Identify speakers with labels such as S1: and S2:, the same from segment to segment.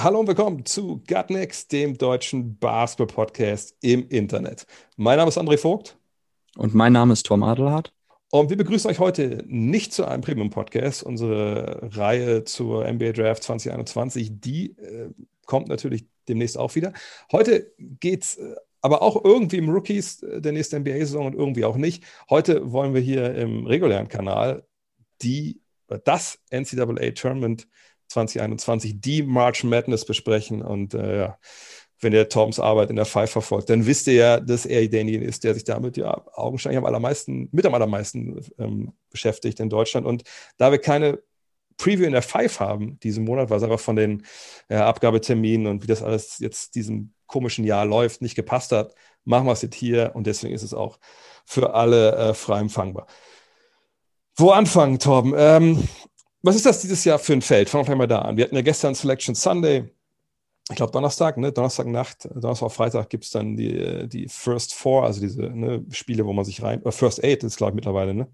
S1: Hallo und willkommen zu Gut Next, dem deutschen Basketball-Podcast im Internet. Mein Name ist André Vogt
S2: Und mein Name ist Tom Adelhardt.
S1: und wir begrüßen euch heute nicht zu einem Premium-Podcast. Unsere Reihe zur NBA Draft 2021, die äh, kommt natürlich demnächst auch wieder. Heute geht es äh, aber auch irgendwie im Rookies äh, der nächsten NBA-Saison und irgendwie auch nicht. Heute wollen wir hier im regulären Kanal die, das NCAA-Tournament 2021, die March Madness besprechen. Und äh, ja, wenn ihr Toms Arbeit in der Five verfolgt, dann wisst ihr ja, dass er derjenige ist, der sich damit ja augenscheinlich am allermeisten, mit am allermeisten ähm, beschäftigt in Deutschland. Und da wir keine Preview in der Five haben diesen Monat, es einfach von den äh, Abgabeterminen und wie das alles jetzt diesem komischen Jahr läuft, nicht gepasst hat, machen wir es jetzt hier und deswegen ist es auch für alle äh, frei empfangbar. Wo anfangen, Torben? Ähm, was ist das dieses Jahr für ein Feld? Fangen wir gleich mal da an. Wir hatten ja gestern Selection Sunday. Ich glaube Donnerstag, ne? Donnerstagnacht, Donnerstag auf Freitag gibt es dann die, die First Four, also diese ne, Spiele, wo man sich rein, oder First Eight ist, glaube ich, mittlerweile, ne?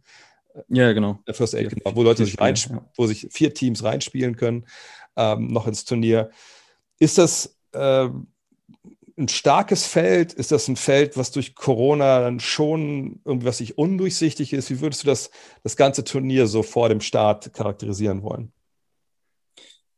S2: Ja, genau.
S1: Der First Eight, genau, wo Leute sich rein,
S2: ja.
S1: wo sich vier Teams reinspielen können, ähm, noch ins Turnier. Ist das ähm, ein starkes Feld? Ist das ein Feld, was durch Corona dann schon irgendwie was sich undurchsichtig ist? Wie würdest du das, das ganze Turnier so vor dem Start charakterisieren wollen?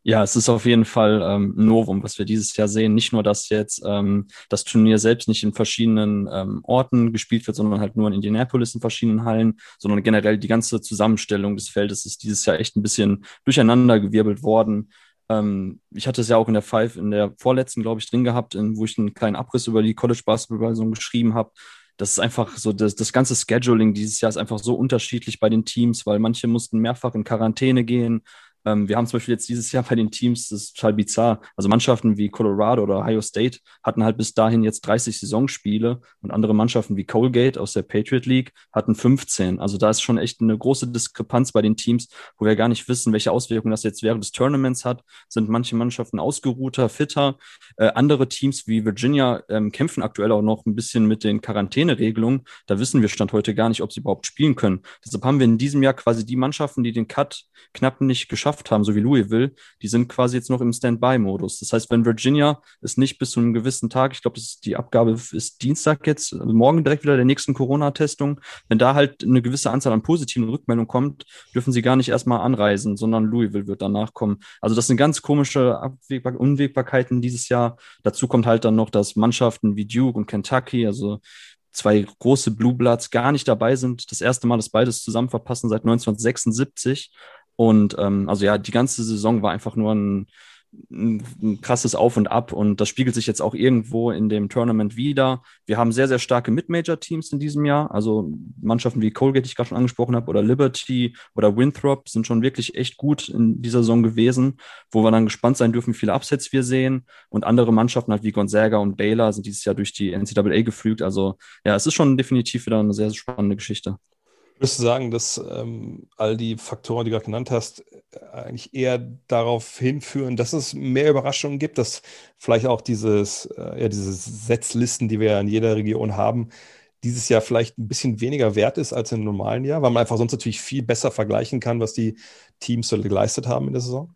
S2: Ja, es ist auf jeden Fall ähm, Novum, was wir dieses Jahr sehen. Nicht nur, dass jetzt ähm, das Turnier selbst nicht in verschiedenen ähm, Orten gespielt wird, sondern halt nur in Indianapolis in verschiedenen Hallen, sondern generell die ganze Zusammenstellung des Feldes ist dieses Jahr echt ein bisschen durcheinandergewirbelt worden. Ähm, ich hatte es ja auch in der Five, in der vorletzten, glaube ich, drin gehabt, in, wo ich einen kleinen Abriss über die College Basketball-Saison geschrieben habe. Das ist einfach so, das, das ganze Scheduling dieses Jahr ist einfach so unterschiedlich bei den Teams, weil manche mussten mehrfach in Quarantäne gehen. Ähm, wir haben zum Beispiel jetzt dieses Jahr bei den Teams, das ist total bizarr. Also Mannschaften wie Colorado oder Ohio State hatten halt bis dahin jetzt 30 Saisonspiele und andere Mannschaften wie Colgate aus der Patriot League hatten 15. Also da ist schon echt eine große Diskrepanz bei den Teams, wo wir gar nicht wissen, welche Auswirkungen das jetzt während des Tournaments hat. Sind manche Mannschaften ausgeruhter, fitter. Äh, andere Teams wie Virginia ähm, kämpfen aktuell auch noch ein bisschen mit den Quarantäneregelungen. Da wissen wir Stand heute gar nicht, ob sie überhaupt spielen können. Deshalb haben wir in diesem Jahr quasi die Mannschaften, die den Cut knapp nicht geschafft haben, so wie Louisville, die sind quasi jetzt noch im Standby-Modus. Das heißt, wenn Virginia es nicht bis zu einem gewissen Tag, ich glaube, die Abgabe ist Dienstag jetzt, also morgen direkt wieder der nächsten Corona-Testung, wenn da halt eine gewisse Anzahl an positiven Rückmeldungen kommt, dürfen sie gar nicht erstmal anreisen, sondern Louisville wird danach kommen. Also das sind ganz komische Abwägbar Unwägbarkeiten dieses Jahr. Dazu kommt halt dann noch, dass Mannschaften wie Duke und Kentucky, also zwei große Blue Bloods gar nicht dabei sind. Das erste Mal, dass beides zusammen verpassen seit 1976. Und ähm, also ja, die ganze Saison war einfach nur ein, ein, krasses Auf und Ab und das spiegelt sich jetzt auch irgendwo in dem Tournament wieder. Wir haben sehr, sehr starke Mid-Major-Teams in diesem Jahr. Also Mannschaften wie Colgate, die ich gerade schon angesprochen habe, oder Liberty oder Winthrop sind schon wirklich echt gut in dieser Saison gewesen, wo wir dann gespannt sein dürfen, wie viele Upsets wir sehen. Und andere Mannschaften halt wie Gonzaga und Baylor sind dieses Jahr durch die NCAA geflügt. Also ja, es ist schon definitiv wieder eine sehr, sehr spannende Geschichte.
S1: Würdest du sagen, dass ähm, all die Faktoren, die du gerade genannt hast, äh, eigentlich eher darauf hinführen, dass es mehr Überraschungen gibt, dass vielleicht auch dieses, äh, ja, diese Setzlisten, die wir ja in jeder Region haben, dieses Jahr vielleicht ein bisschen weniger wert ist als im normalen Jahr, weil man einfach sonst natürlich viel besser vergleichen kann, was die Teams so geleistet haben in der Saison?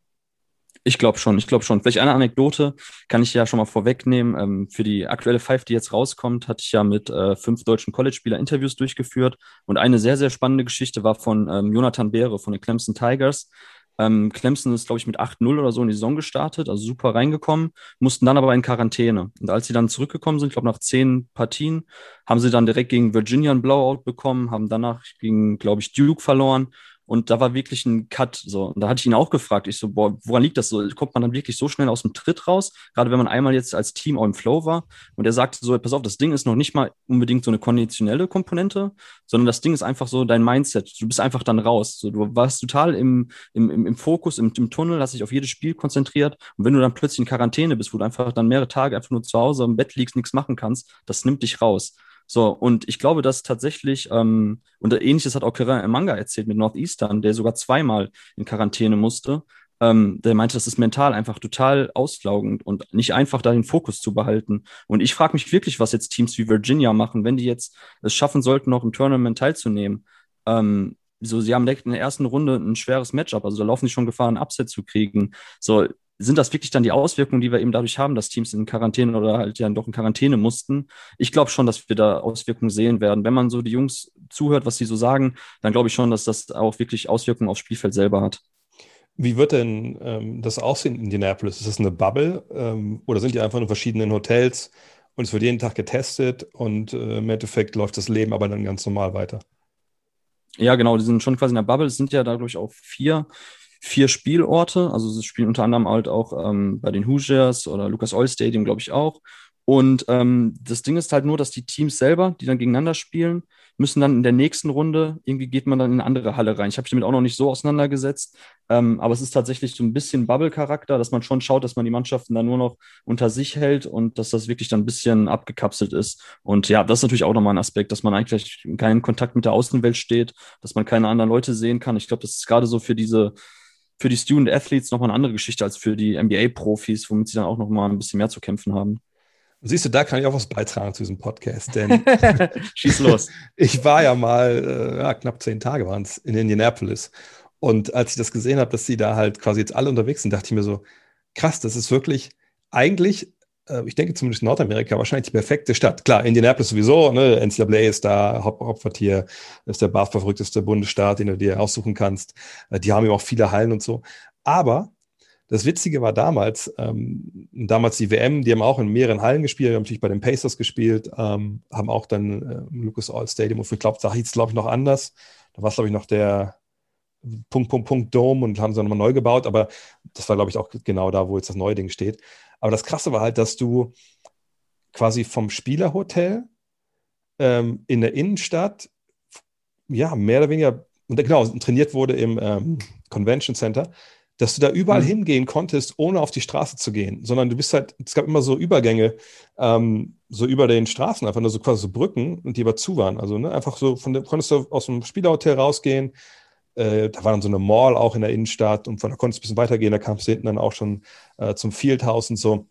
S2: Ich glaube schon, ich glaube schon. Vielleicht eine Anekdote kann ich ja schon mal vorwegnehmen. Ähm, für die aktuelle Five, die jetzt rauskommt, hatte ich ja mit äh, fünf deutschen College-Spieler Interviews durchgeführt. Und eine sehr, sehr spannende Geschichte war von ähm, Jonathan Beere von den Clemson Tigers. Ähm, Clemson ist, glaube ich, mit 8-0 oder so in die Saison gestartet, also super reingekommen, mussten dann aber in Quarantäne. Und als sie dann zurückgekommen sind, ich glaube nach zehn Partien, haben sie dann direkt gegen Virginia ein Blowout bekommen, haben danach gegen, glaube ich, Duke verloren Und da war wirklich ein Cut. So. Und da hatte ich ihn auch gefragt. Ich so, boah, woran liegt das so? Kommt man dann wirklich so schnell aus dem Tritt raus? Gerade wenn man einmal jetzt als Team auch im Flow war. Und er sagte so, pass auf, das Ding ist noch nicht mal unbedingt so eine konditionelle Komponente, sondern das Ding ist einfach so dein Mindset. Du bist einfach dann raus. So, du warst total im, im, im, im Fokus, im, im Tunnel, hast dich auf jedes Spiel konzentriert. Und wenn du dann plötzlich in Quarantäne bist, wo du einfach dann mehrere Tage einfach nur zu Hause im Bett liegst, nichts machen kannst, das nimmt dich raus. So, und ich glaube, dass tatsächlich, ähm, und ähnliches hat auch Karen im Manga erzählt mit Northeastern, der sogar zweimal in Quarantäne musste. Ähm, der meinte, das ist mental einfach total auslaugend und nicht einfach da den Fokus zu behalten. Und ich frage mich wirklich, was jetzt Teams wie Virginia machen, wenn die jetzt es schaffen sollten, noch im Tournament teilzunehmen. Ähm, so, sie haben direkt in der ersten Runde ein schweres Matchup, also da laufen sie schon Gefahr, ein Upset zu kriegen. So, sind das wirklich dann die Auswirkungen, die wir eben dadurch haben, dass Teams in Quarantäne oder halt ja doch in Quarantäne mussten? Ich glaube schon, dass wir da Auswirkungen sehen werden. Wenn man so die Jungs zuhört, was sie so sagen, dann glaube ich schon, dass das auch wirklich Auswirkungen aufs Spielfeld selber hat.
S1: Wie wird denn ähm, das aussehen in Indianapolis? Ist das eine Bubble ähm, oder sind die einfach in verschiedenen Hotels und es wird jeden Tag getestet und äh, im Endeffekt läuft das Leben aber dann ganz normal weiter?
S2: Ja, genau, die sind schon quasi in der Bubble. Es sind ja dadurch auch vier, vier Spielorte. Also sie spielen unter anderem halt auch ähm, bei den Hoosiers oder Lucas Oil Stadium, glaube ich, auch. Und ähm, das Ding ist halt nur, dass die Teams selber, die dann gegeneinander spielen, müssen dann in der nächsten Runde, irgendwie geht man dann in eine andere Halle rein. Ich habe mich damit auch noch nicht so auseinandergesetzt, ähm, aber es ist tatsächlich so ein bisschen Bubble-Charakter, dass man schon schaut, dass man die Mannschaften dann nur noch unter sich hält und dass das wirklich dann ein bisschen abgekapselt ist. Und ja, das ist natürlich auch nochmal ein Aspekt, dass man eigentlich keinen Kontakt mit der Außenwelt steht, dass man keine anderen Leute sehen kann. Ich glaube, das ist gerade so für diese für die Student Athletes nochmal eine andere Geschichte als für die NBA-Profis, womit sie dann auch nochmal ein bisschen mehr zu kämpfen haben.
S1: Siehst du, da kann ich auch was beitragen zu diesem Podcast, denn
S2: schieß los.
S1: ich war ja mal, äh, ja, knapp zehn Tage waren es in Indianapolis. Und als ich das gesehen habe, dass sie da halt quasi jetzt alle unterwegs sind, dachte ich mir so, krass, das ist wirklich eigentlich, ich denke zumindest Nordamerika, wahrscheinlich die perfekte Stadt. Klar, Indianapolis sowieso, ne? NCAA ist da, Haupt Hauptquartier, ist der basketballverrückteste Bundesstaat, den du dir aussuchen kannst. Äh, die haben ja auch viele Hallen und so. Aber das Witzige war damals, ähm, damals die WM, die haben auch in mehreren Hallen gespielt, haben natürlich bei den Pacers gespielt, ähm, haben auch dann äh, Lucas Oil Stadium, und ich glaube, da hieß es, glaube ich, noch anders. Da war es, glaube ich, noch der Punkt, Punkt, Punkt Dome und haben sie nochmal neu gebaut, aber das war, glaube ich, auch genau da, wo jetzt das neue Ding steht. Aber das Krasse war halt, dass du quasi vom Spielerhotel ähm, in der Innenstadt, ja, mehr oder weniger, und genau, trainiert wurde im ähm, Convention Center, dass du da überall mhm. hingehen konntest, ohne auf die Straße zu gehen, sondern du bist halt, es gab immer so Übergänge, ähm, so über den Straßen, einfach nur so quasi so Brücken und die aber zu waren. Also ne, einfach so, von dem konntest du aus dem Spielerhotel rausgehen. Äh, da war dann so eine Mall auch in der Innenstadt und von da konntest du ein bisschen weitergehen, da kamst du hinten dann auch schon äh, zum Fieldhouse und so.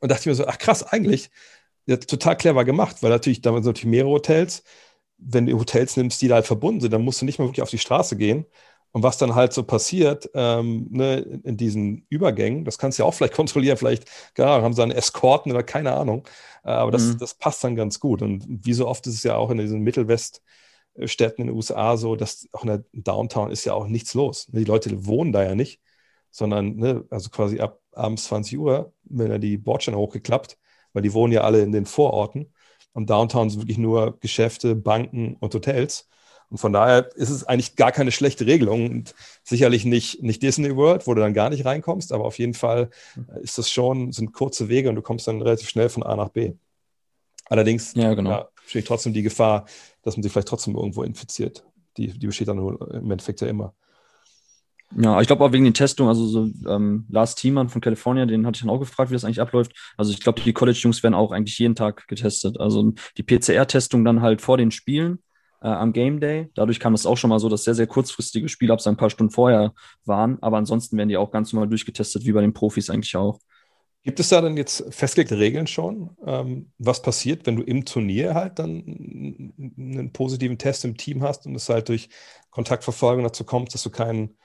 S1: Und dachte ich mir so, ach krass, eigentlich ja, total clever gemacht, weil natürlich da sind natürlich mehrere Hotels. Wenn du Hotels nimmst, die da halt verbunden sind, dann musst du nicht mehr wirklich auf die Straße gehen. Und was dann halt so passiert ähm, ne, in diesen Übergängen, das kannst du ja auch vielleicht kontrollieren, vielleicht ja, haben sie einen Eskorten oder keine Ahnung. Äh, aber das, mhm. das passt dann ganz gut. Und wie so oft ist es ja auch in diesen Mittelweststädten in den USA so, dass auch in der Downtown ist ja auch nichts los. Die Leute wohnen da ja nicht, sondern ne, also quasi ab abends 20 Uhr, wenn er die Bordsteine hochgeklappt, weil die wohnen ja alle in den Vororten. Und Downtown sind wirklich nur Geschäfte, Banken und Hotels. Und von daher ist es eigentlich gar keine schlechte Regelung und sicherlich nicht, nicht Disney World, wo du dann gar nicht reinkommst, aber auf jeden Fall äh, ist das schon, sind kurze Wege und du kommst dann relativ schnell von A nach B. Allerdings ja, genau. ja, besteht trotzdem die Gefahr, dass man sich vielleicht trotzdem irgendwo infiziert. Die, die besteht dann im Endeffekt ja immer.
S2: Ja, ich glaube auch wegen den Testungen, also so ähm, Lars Thiemann von Kalifornien, den hatte ich dann auch gefragt, wie das eigentlich abläuft. Also ich glaube, die College-Jungs werden auch eigentlich jeden Tag getestet. Also die PCR-Testung dann halt vor den Spielen äh, am Game Day. Dadurch kam es auch schon mal so, dass sehr, sehr kurzfristige Spiele ab ein paar Stunden vorher waren. Aber ansonsten werden die auch ganz normal durchgetestet, wie bei den Profis eigentlich auch.
S1: Gibt es da dann jetzt festgelegte Regeln schon, ähm, was passiert, wenn du im Turnier halt dann einen positiven Test im Team hast und es halt durch Kontaktverfolgung dazu kommt, dass du kein,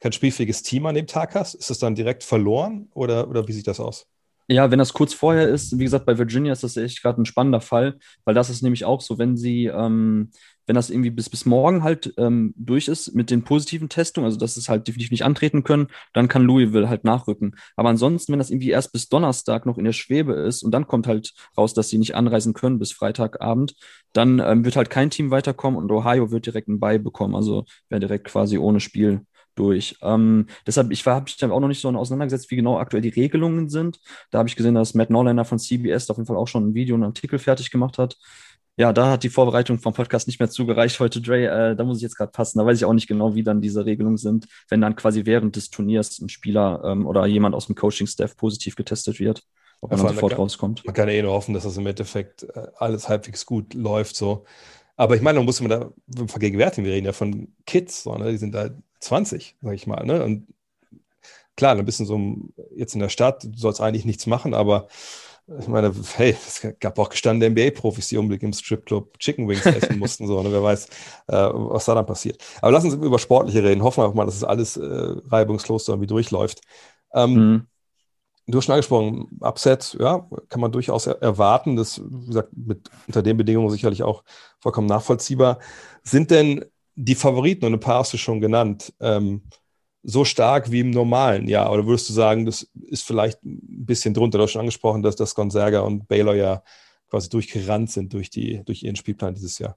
S1: kein spielfähiges Team an dem Tag hast? Ist das dann direkt verloren oder, oder wie sieht das aus?
S2: Ja, wenn das kurz vorher ist, wie gesagt, bei Virginia ist das echt gerade ein spannender Fall, weil das ist nämlich auch so, wenn sie, ähm, wenn das irgendwie bis, bis morgen halt ähm, durch ist mit den positiven Testungen, also dass es halt definitiv nicht antreten können, dann kann Louisville halt nachrücken. Aber ansonsten, wenn das irgendwie erst bis Donnerstag noch in der Schwebe ist und dann kommt halt raus, dass sie nicht anreisen können bis Freitagabend, dann ähm, wird halt kein Team weiterkommen und Ohio wird direkt einen Bye bekommen. Also wäre direkt quasi ohne Spiel durch. Ähm, deshalb, ich habe mich dann auch noch nicht so auseinandergesetzt, wie genau aktuell die Regelungen sind. Da habe ich gesehen, dass Matt Norlander von CBS auf jeden Fall auch schon ein Video und einen Artikel fertig gemacht hat. Ja, da hat die Vorbereitung vom Podcast nicht mehr zugereicht heute, Dre. Äh, da muss ich jetzt gerade passen. Da weiß ich auch nicht genau, wie dann diese Regelungen sind, wenn dann quasi während des Turniers ein Spieler ähm, oder jemand aus dem Coaching-Staff positiv getestet wird, ob ja, man sofort
S1: kann,
S2: rauskommt.
S1: Man kann ja eh nur hoffen, dass das im Endeffekt äh, alles halbwegs gut läuft. So. Aber ich meine, man muss man da vergegenwärtigen. Wir reden ja von Kids, so, ne? die sind da 20, sag ich mal. Ne? Und klar, ein bisschen so jetzt in der Stadt, du sollst eigentlich nichts machen, aber ich meine, hey, es gab auch gestandene NBA-Profis, die unbedingt im Stripclub Chicken Wings essen mussten, so, ne? wer weiß, äh, was da dann passiert. Aber lassen Sie über Sportliche reden. Hoffen wir auch mal, dass es alles äh, reibungslos irgendwie durchläuft. Ähm, mhm. Du hast schon angesprochen, Upset, ja, kann man durchaus er erwarten. Das, wie gesagt, mit, unter den Bedingungen sicherlich auch vollkommen nachvollziehbar. Sind denn die Favoriten, und ein paar hast du schon genannt, ähm, so stark wie im normalen Jahr? Oder würdest du sagen, das ist vielleicht ein bisschen drunter? Du hast schon angesprochen, dass das Gonzaga und Baylor ja quasi durchgerannt sind durch, die, durch ihren Spielplan dieses Jahr.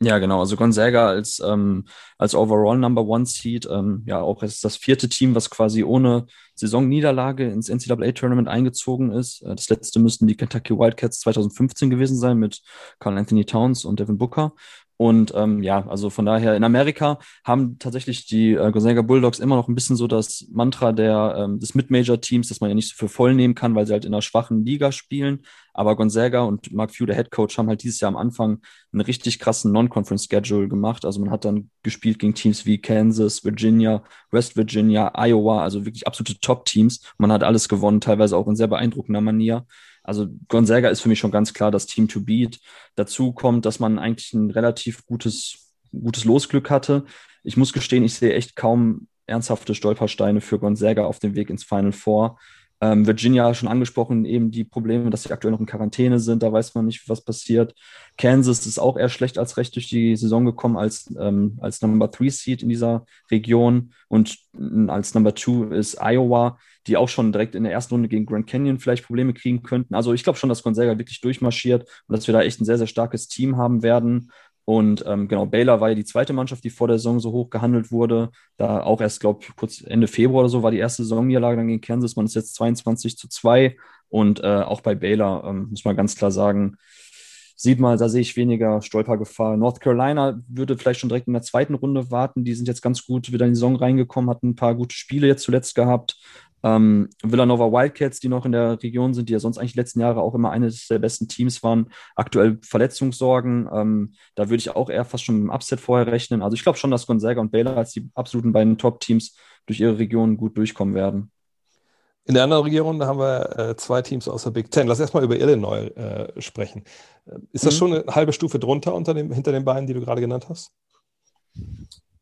S2: Ja, genau. Also Gonzaga als, ähm, als Overall Number One Seed, ähm, ja, auch ist das vierte Team, was quasi ohne Saisonniederlage ins NCAA-Tournament eingezogen ist. Äh, das letzte müssten die Kentucky Wildcats 2015 gewesen sein mit Carl Anthony Towns und Devin Booker. Und ähm, ja, also von daher in Amerika haben tatsächlich die äh, Gonzaga Bulldogs immer noch ein bisschen so das Mantra der, ähm, des Mid-Major-Teams, dass man ja nicht so für voll nehmen kann, weil sie halt in einer schwachen Liga spielen. Aber Gonzaga und Mark Few, der Head Coach, haben halt dieses Jahr am Anfang einen richtig krassen Non-Conference-Schedule gemacht. Also man hat dann gespielt gegen Teams wie Kansas, Virginia, West Virginia, Iowa, also wirklich absolute Top-Teams. Man hat alles gewonnen, teilweise auch in sehr beeindruckender Manier. Also Gonzaga ist für mich schon ganz klar das Team to beat. Dazu kommt, dass man eigentlich ein relativ gutes, gutes Losglück hatte. Ich muss gestehen, ich sehe echt kaum ernsthafte Stolpersteine für Gonzaga auf dem Weg ins Final Four. Ähm, Virginia schon angesprochen, eben die Probleme, dass sie aktuell noch in Quarantäne sind, da weiß man nicht, was passiert. Kansas ist auch eher schlecht als recht durch die Saison gekommen als, ähm, als Number Three Seed in dieser Region und als Number Two ist Iowa, die auch schon direkt in der ersten Runde gegen Grand Canyon vielleicht Probleme kriegen könnten. Also ich glaube schon, dass Gonzaga wirklich durchmarschiert und dass wir da echt ein sehr, sehr starkes Team haben werden. Und ähm, genau, Baylor war ja die zweite Mannschaft, die vor der Saison so hoch gehandelt wurde. Da auch erst, glaube ich, kurz Ende Februar oder so war die erste Saisonniederlage dann gegen Kansas. Man ist jetzt 22 zu 2. Und äh, auch bei Baylor ähm, muss man ganz klar sagen, sieht mal, da sehe ich weniger Stolpergefahr. North Carolina würde vielleicht schon direkt in der zweiten Runde warten. Die sind jetzt ganz gut wieder in die Saison reingekommen, hatten ein paar gute Spiele jetzt zuletzt gehabt. Ähm, Villanova Wildcats, die noch in der Region sind, die ja sonst eigentlich die letzten Jahre auch immer eines der besten Teams waren, aktuell Verletzungssorgen. Ähm, da würde ich auch eher fast schon mit dem Upset vorher rechnen. Also ich glaube schon, dass Gonzaga und Baylor als die absoluten beiden Top-Teams durch ihre Region gut durchkommen werden.
S1: In der anderen Region haben wir äh, zwei Teams aus der Big Ten. Lass erstmal über Illinois äh, sprechen. Äh, ist das mhm. schon eine halbe Stufe drunter unter dem, hinter den beiden, die du gerade genannt hast?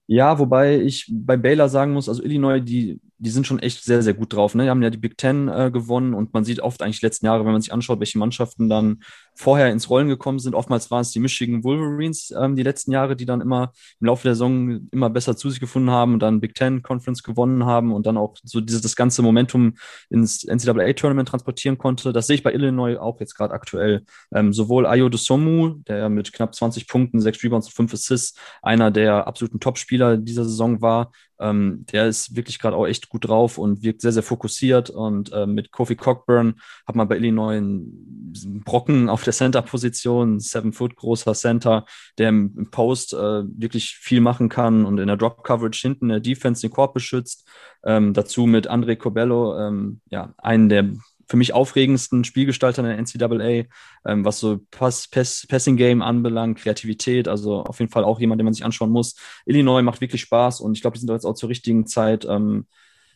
S2: Ja, wobei ich bei Baylor sagen muss, also Illinois, die die sind schon echt sehr, sehr gut drauf. Ne? Die haben ja die Big Ten äh, gewonnen und man sieht oft eigentlich die letzten Jahre, wenn man sich anschaut, welche Mannschaften dann vorher ins Rollen gekommen sind. Oftmals waren es die Michigan Wolverines ähm, die letzten Jahre, die dann immer im Laufe der Saison immer besser zu sich gefunden haben und dann Big Ten Conference gewonnen haben und dann auch so dieses das ganze Momentum ins NCAA-Tournament transportieren konnte. Das sehe ich bei Illinois auch jetzt gerade aktuell. Ähm, sowohl Ayo Somu, der mit knapp 20 Punkten, 6 Rebounds und 5 Assists einer der absoluten Top-Spieler dieser Saison war, ähm, der ist wirklich gerade auch echt gut drauf und wirkt sehr, sehr fokussiert. Und äh, mit Kofi Cockburn hat man bei Illinois einen Brocken auf der Center-Position, seven Foot großer Center, der im Post äh, wirklich viel machen kann und in der Drop-Coverage hinten der Defense den Korb beschützt. Ähm, dazu mit André Cobello, ähm, ja, einen der für mich aufregendsten Spielgestalter in der NCAA, ähm, was so Pass, Pass, Passing Game anbelangt, Kreativität, also auf jeden Fall auch jemand, den man sich anschauen muss. Illinois macht wirklich Spaß und ich glaube, die sind jetzt auch zur richtigen Zeit ähm,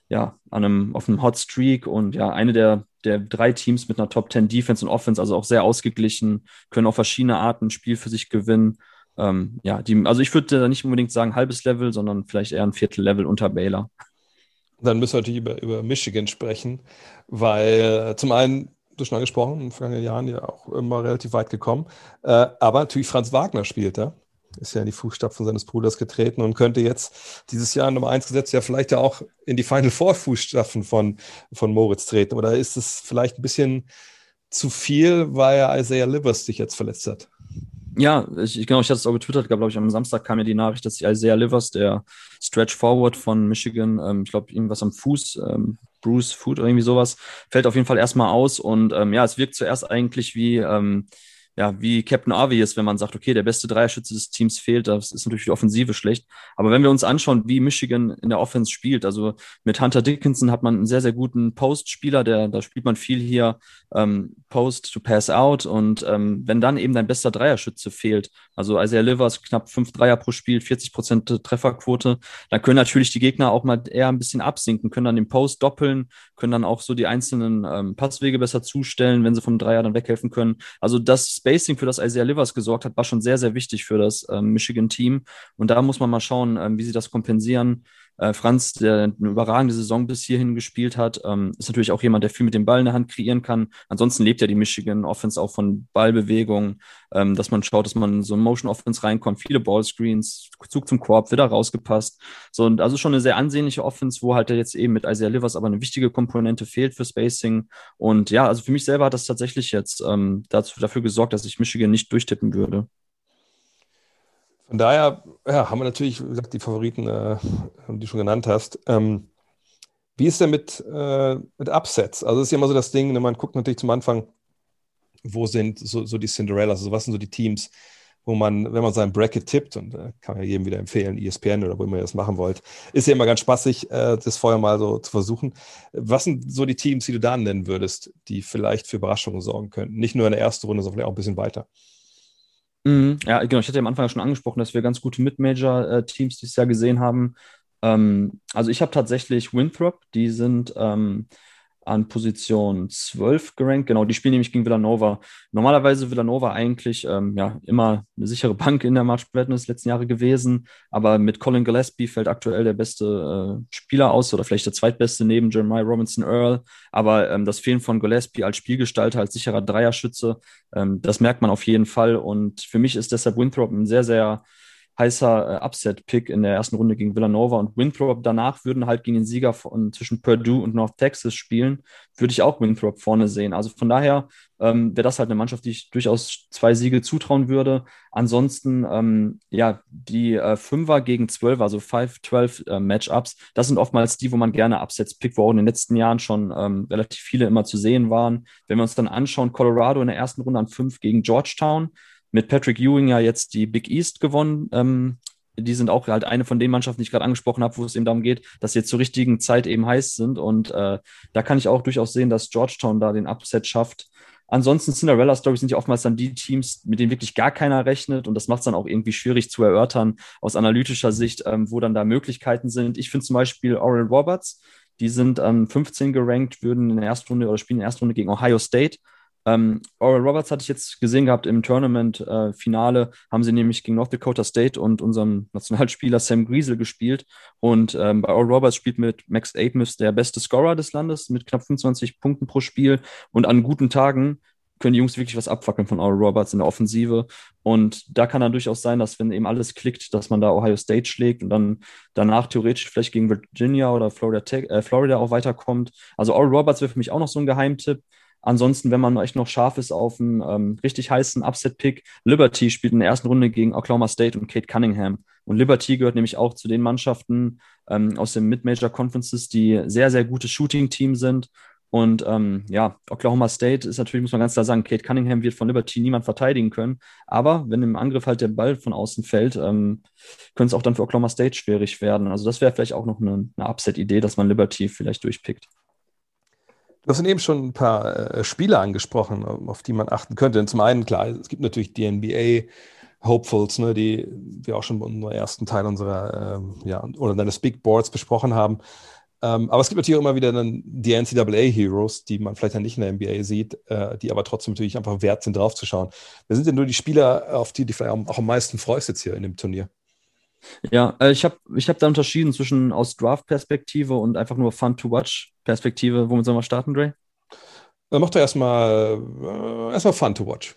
S2: ja, an einem, auf einem Hot Streak und ja, eine der, der drei Teams mit einer Top 10 Defense und Offense, also auch sehr ausgeglichen, können auf verschiedene Arten Spiel für sich gewinnen. Ähm, ja, die, also ich würde da nicht unbedingt sagen halbes Level, sondern vielleicht eher ein Viertel Level unter Baylor.
S1: Dann müssen wir natürlich über, über Michigan sprechen, weil äh, zum einen, du schon angesprochen, in den vergangenen Jahren ja auch immer relativ weit gekommen, äh, aber natürlich Franz Wagner spielt da. ist ja in die Fußstapfen seines Bruders getreten und könnte jetzt dieses Jahr Nummer 1 gesetzt ja vielleicht ja auch in die Final Four Fußstapfen von, von Moritz treten. Oder ist es vielleicht ein bisschen zu viel, weil Isaiah Livers sich jetzt verletzt hat?
S2: Ja, ich, genau, ich hatte es auch getwittert, glaube ich, am Samstag kam ja die Nachricht, dass Isaiah Livers, der Stretch Forward von Michigan, ähm, ich glaube, irgendwas am Fuß, ähm, Bruce Food oder irgendwie sowas, fällt auf jeden Fall erstmal aus. Und ähm, ja, es wirkt zuerst eigentlich wie, ähm, ja, wie Captain Obvious, wenn man sagt, okay, der beste Dreierschütze des Teams fehlt, das ist natürlich die Offensive schlecht. Aber wenn wir uns anschauen, wie Michigan in der Offense spielt, also mit Hunter Dickinson hat man einen sehr, sehr guten Post-Spieler, der, da spielt man viel hier ähm, Post to Pass out und ähm, wenn dann eben dein bester Dreierschütze fehlt, also Isaiah Livers knapp fünf Dreier pro Spiel, 40 Prozent Trefferquote, dann können natürlich die Gegner auch mal eher ein bisschen absinken, können dann den Post doppeln, können dann auch so die einzelnen ähm, Passwege besser zustellen, wenn sie vom Dreier dann weghelfen können. Also das Spacing, für das Isaiah Livers gesorgt hat, war schon sehr, sehr wichtig für das ähm, Michigan-Team. Und da muss man mal schauen, ähm, wie sie das kompensieren. Äh, Franz, der eine überragende Saison bis hierhin gespielt hat, ähm, ist natürlich auch jemand, der viel mit dem Ball in der Hand kreieren kann. Ansonsten lebt ja die Michigan Offense auch von Ballbewegung, ähm, dass man schaut, dass man so in Motion Offense reinkommt, viele Ballscreens, Zug zum Korb, wieder rausgepasst. So, und also schon eine sehr ansehnliche Offense, wo halt jetzt eben mit Isaiah Livers aber eine wichtige Komponente fehlt für Spacing. Und ja, also für mich selber hat das tatsächlich jetzt ähm, dazu, dafür gesorgt, dass ich Michigan nicht durchtippen würde.
S1: Von daher ja, haben wir natürlich, wie gesagt, die Favoriten, äh, die du schon genannt hast. Ähm, wie ist denn mit, äh, mit Upsets? Also, das ist ja immer so das Ding, ne, man guckt natürlich zum Anfang, wo sind so, so die Cinderellas, also was sind so die Teams, wo man, wenn man sein Bracket tippt, und äh, kann ja jedem wieder empfehlen, ESPN oder wo immer ihr das machen wollt, ist ja immer ganz spaßig, äh, das vorher mal so zu versuchen. Was sind so die Teams, die du da nennen würdest, die vielleicht für Überraschungen sorgen könnten? Nicht nur in der ersten Runde, sondern vielleicht auch ein bisschen weiter.
S2: Mhm. Ja, genau. Ich hatte am Anfang schon angesprochen, dass wir ganz gute Mid-Major-Teams dieses Jahr gesehen haben. Ähm, also ich habe tatsächlich Winthrop, die sind ähm, an Position 12 gerankt. Genau, die spielen nämlich gegen Villanova. Normalerweise Villanova eigentlich ähm, ja immer eine sichere Bank in der March Madness letzten Jahre gewesen, aber mit Colin Gillespie fällt aktuell der beste äh, Spieler aus oder vielleicht der zweitbeste neben Jeremiah Robinson Earl. Aber ähm, das Fehlen von Gillespie als Spielgestalter, als sicherer Dreierschütze, ähm, das merkt man auf jeden Fall. Und für mich ist deshalb Winthrop ein sehr, sehr heißer äh, Upset-Pick in der ersten Runde gegen Villanova und Winthrop danach würden halt gegen den Sieger von, zwischen Purdue und North Texas spielen, würde ich auch Winthrop vorne sehen. Also von daher ähm, wäre das halt eine Mannschaft, die ich durchaus zwei Siege zutrauen würde. Ansonsten, ähm, ja, die äh, Fünfer gegen Zwölf, also 5-12 äh, Matchups, das sind oftmals die, wo man gerne Upsets pickt, wo auch in den letzten Jahren schon ähm, relativ viele immer zu sehen waren. Wenn wir uns dann anschauen, Colorado in der ersten Runde an fünf gegen Georgetown, mit Patrick Ewing ja jetzt die Big East gewonnen. Ähm, die sind auch halt eine von den Mannschaften, die ich gerade angesprochen habe, wo es eben darum geht, dass sie jetzt zur richtigen Zeit eben heiß sind. Und äh, da kann ich auch durchaus sehen, dass Georgetown da den Upset schafft. Ansonsten Cinderella Stories sind ja oftmals dann die Teams, mit denen wirklich gar keiner rechnet. Und das macht es dann auch irgendwie schwierig zu erörtern aus analytischer Sicht, ähm, wo dann da Möglichkeiten sind. Ich finde zum Beispiel Oral Roberts, die sind ähm, 15 gerankt, würden in der ersten Runde oder spielen in der ersten Runde gegen Ohio State. Ähm, Oral Roberts hatte ich jetzt gesehen gehabt im Tournament-Finale, äh, haben sie nämlich gegen North Dakota State und unserem Nationalspieler Sam Griesel gespielt. Und ähm, bei Oral Roberts spielt mit Max Aitmus der beste Scorer des Landes mit knapp 25 Punkten pro Spiel. Und an guten Tagen können die Jungs wirklich was abfackeln von Oral Roberts in der Offensive. Und da kann dann durchaus sein, dass wenn eben alles klickt, dass man da Ohio State schlägt und dann danach theoretisch vielleicht gegen Virginia oder Florida, Tech, äh, Florida auch weiterkommt. Also Oral Roberts wäre für mich auch noch so ein Geheimtipp. Ansonsten, wenn man echt noch scharf ist auf einen ähm, richtig heißen Upset-Pick, Liberty spielt in der ersten Runde gegen Oklahoma State und Kate Cunningham. Und Liberty gehört nämlich auch zu den Mannschaften ähm, aus den Mid-Major Conferences, die sehr, sehr gutes Shooting-Team sind. Und ähm, ja, Oklahoma State ist natürlich, muss man ganz klar sagen, Kate Cunningham wird von Liberty niemand verteidigen können. Aber wenn im Angriff halt der Ball von außen fällt, ähm, könnte es auch dann für Oklahoma State schwierig werden. Also das wäre vielleicht auch noch eine, eine Upset-Idee, dass man Liberty vielleicht durchpickt.
S1: Du hast eben schon ein paar äh, Spiele angesprochen, auf die man achten könnte. Und zum einen, klar, es gibt natürlich die NBA Hopefuls, ne, die wir auch schon im ersten Teil unserer, ähm, ja, oder deines Big Boards besprochen haben. Ähm, aber es gibt natürlich auch immer wieder dann die NCAA Heroes, die man vielleicht dann nicht in der NBA sieht, äh, die aber trotzdem natürlich einfach wert sind, draufzuschauen. Wer sind denn nur die Spieler, auf die du vielleicht auch am meisten freust jetzt hier in dem Turnier?
S2: Ja, äh, ich habe ich hab da unterschieden zwischen aus Draft-Perspektive und einfach nur Fun-to-Watch-Perspektive. Womit sollen wir starten, Dre?
S1: Dann mach doch erstmal äh, erstmal Fun to Watch.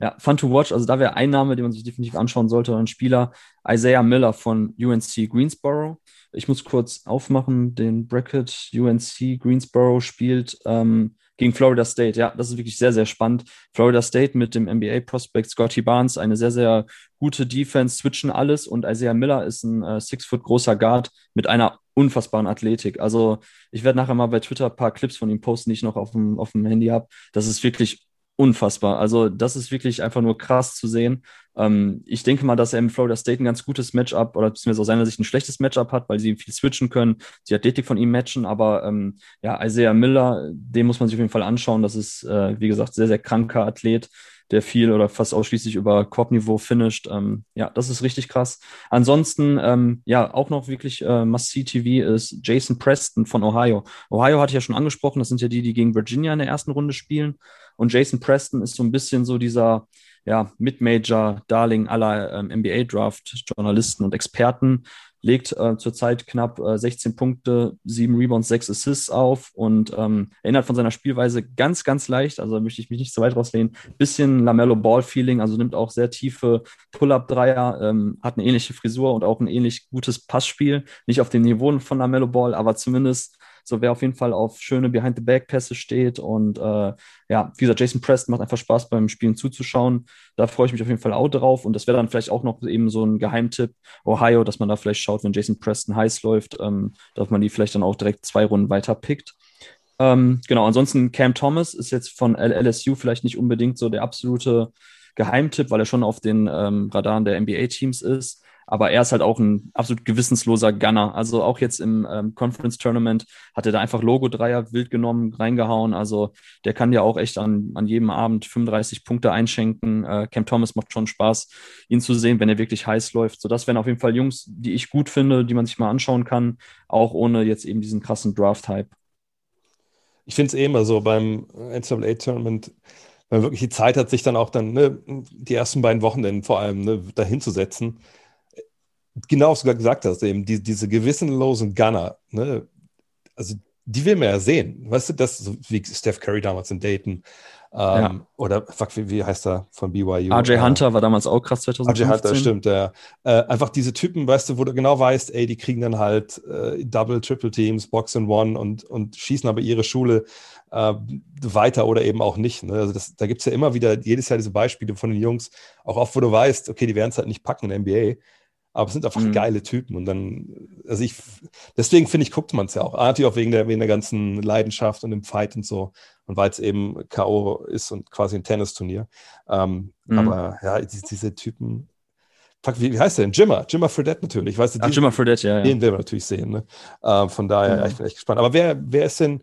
S2: Ja, fun to watch. Also da wäre ein Name, den man sich definitiv anschauen sollte, ein Spieler, Isaiah Miller von UNC Greensboro. Ich muss kurz aufmachen, den Bracket UNC Greensboro spielt ähm, gegen Florida State. Ja, das ist wirklich sehr, sehr spannend. Florida State mit dem NBA-Prospect Scotty Barnes, eine sehr, sehr gute Defense, switchen alles und Isaiah Miller ist ein äh, Six-Foot großer Guard mit einer unfassbaren Athletik. Also ich werde nachher mal bei Twitter ein paar Clips von ihm posten, die ich noch auf dem, auf dem Handy habe. Das ist wirklich unfassbar. Also das ist wirklich einfach nur krass zu sehen. Ähm, ich denke mal, dass er im Florida State ein ganz gutes Matchup oder beziehungsweise aus seiner Sicht ein schlechtes Matchup hat, weil sie viel switchen können, die Athletik von ihm matchen. Aber ähm, ja, Isaiah Miller, den muss man sich auf jeden Fall anschauen. Das ist, äh, wie gesagt, sehr, sehr kranker Athlet der viel oder fast ausschließlich über Korbniveau finisht. Ähm, ja, das ist richtig krass. Ansonsten, ähm, ja, auch noch wirklich äh, Must-See-TV ist Jason Preston von Ohio. Ohio hatte ich ja schon angesprochen, das sind ja die, die gegen Virginia in der ersten Runde spielen. Und Jason Preston ist so ein bisschen so dieser ja, Mid-Major-Darling aller ähm, NBA-Draft-Journalisten und Experten. Legt äh, zurzeit knapp äh, 16 Punkte, 7 Rebounds, 6 Assists auf und ähm, erinnert von seiner Spielweise ganz, ganz leicht, also da möchte ich mich nicht so weit rauslehnen, bisschen Lamello Ball-Feeling, also nimmt auch sehr tiefe Pull-Up-Dreier, ähm, hat eine ähnliche Frisur und auch ein ähnlich gutes Passspiel. Nicht auf dem Niveau von Lamello Ball, aber zumindest so wer auf jeden Fall auf schöne Behind-the-Back-Pässe steht und äh, ja, wie gesagt, Jason Preston macht einfach Spaß beim Spielen zuzuschauen. Da freue ich mich auf jeden Fall auch drauf und das wäre dann vielleicht auch noch eben so ein Geheimtipp Ohio, dass man da vielleicht schaut, wenn Jason Preston heiß läuft, ähm, dass man die vielleicht dann auch direkt zwei Runden weiter pickt. Ähm, genau, ansonsten Cam Thomas ist jetzt von LSU vielleicht nicht unbedingt so der absolute Geheimtipp, weil er schon auf den ähm, Radaren der NBA-Teams ist. Aber er ist halt auch ein absolut gewissensloser Gunner. Also auch jetzt im ähm, Conference Tournament hat er da einfach Logo-Dreier wild genommen, reingehauen. Also der kann ja auch echt an, an jedem Abend 35 Punkte einschenken. Äh, Cam Thomas macht schon Spaß, ihn zu sehen, wenn er wirklich heiß läuft. So, das wären auf jeden Fall Jungs, die ich gut finde, die man sich mal anschauen kann, auch ohne jetzt eben diesen krassen Draft-Hype.
S1: Ich finde es eh immer so beim NCAA-Tournament, wenn man wirklich die Zeit hat, sich dann auch dann ne, die ersten beiden Wochenenden vor allem ne, dahin zu setzen genau was du gerade gesagt hast, eben die, diese gewissenlosen Gunner, ne? also die will man ja sehen. Weißt du, das so wie Steph Curry damals in Dayton. Ähm, ja. Oder fuck, wie, wie, heißt er von BYU?
S2: RJ Hunter äh, war damals auch krass 2015. RJ Hunter,
S1: stimmt, ja. Äh, einfach diese Typen, weißt du, wo du genau weißt, ey, die kriegen dann halt äh, Double, Triple Teams, Box and One und, und schießen aber ihre Schule äh, weiter oder eben auch nicht. Ne? Also das, da gibt es ja immer wieder jedes Jahr diese Beispiele von den Jungs, auch oft, wo du weißt, okay, die werden es halt nicht packen in der NBA aber es sind einfach mhm. geile Typen. Und dann, also ich, deswegen finde ich, guckt man es ja auch. Natürlich auch wegen der, wegen der ganzen Leidenschaft und dem Fight und so. Und weil es eben K.O. ist und quasi ein Tennisturnier. Ähm, mhm. Aber ja, diese, diese Typen. Fuck, wie, wie heißt der denn? Jimmer. Jimmer Fredette natürlich. Weißt du,
S2: Ach, Jimmer Fredette, ja, ja.
S1: Den will man natürlich sehen. Ne? Äh, von daher, mhm. ja, ich bin echt gespannt. Aber wer, wer ist denn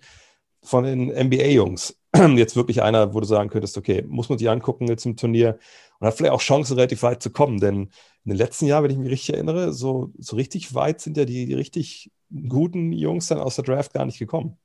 S1: von den NBA-Jungs jetzt wirklich einer, wo du sagen könntest, okay, muss man sich angucken jetzt im Turnier und hat vielleicht auch Chancen, relativ weit zu kommen? Denn in den letzten Jahren, wenn ich mich richtig erinnere, so, so richtig weit sind ja die, die richtig guten Jungs dann aus der Draft gar nicht gekommen.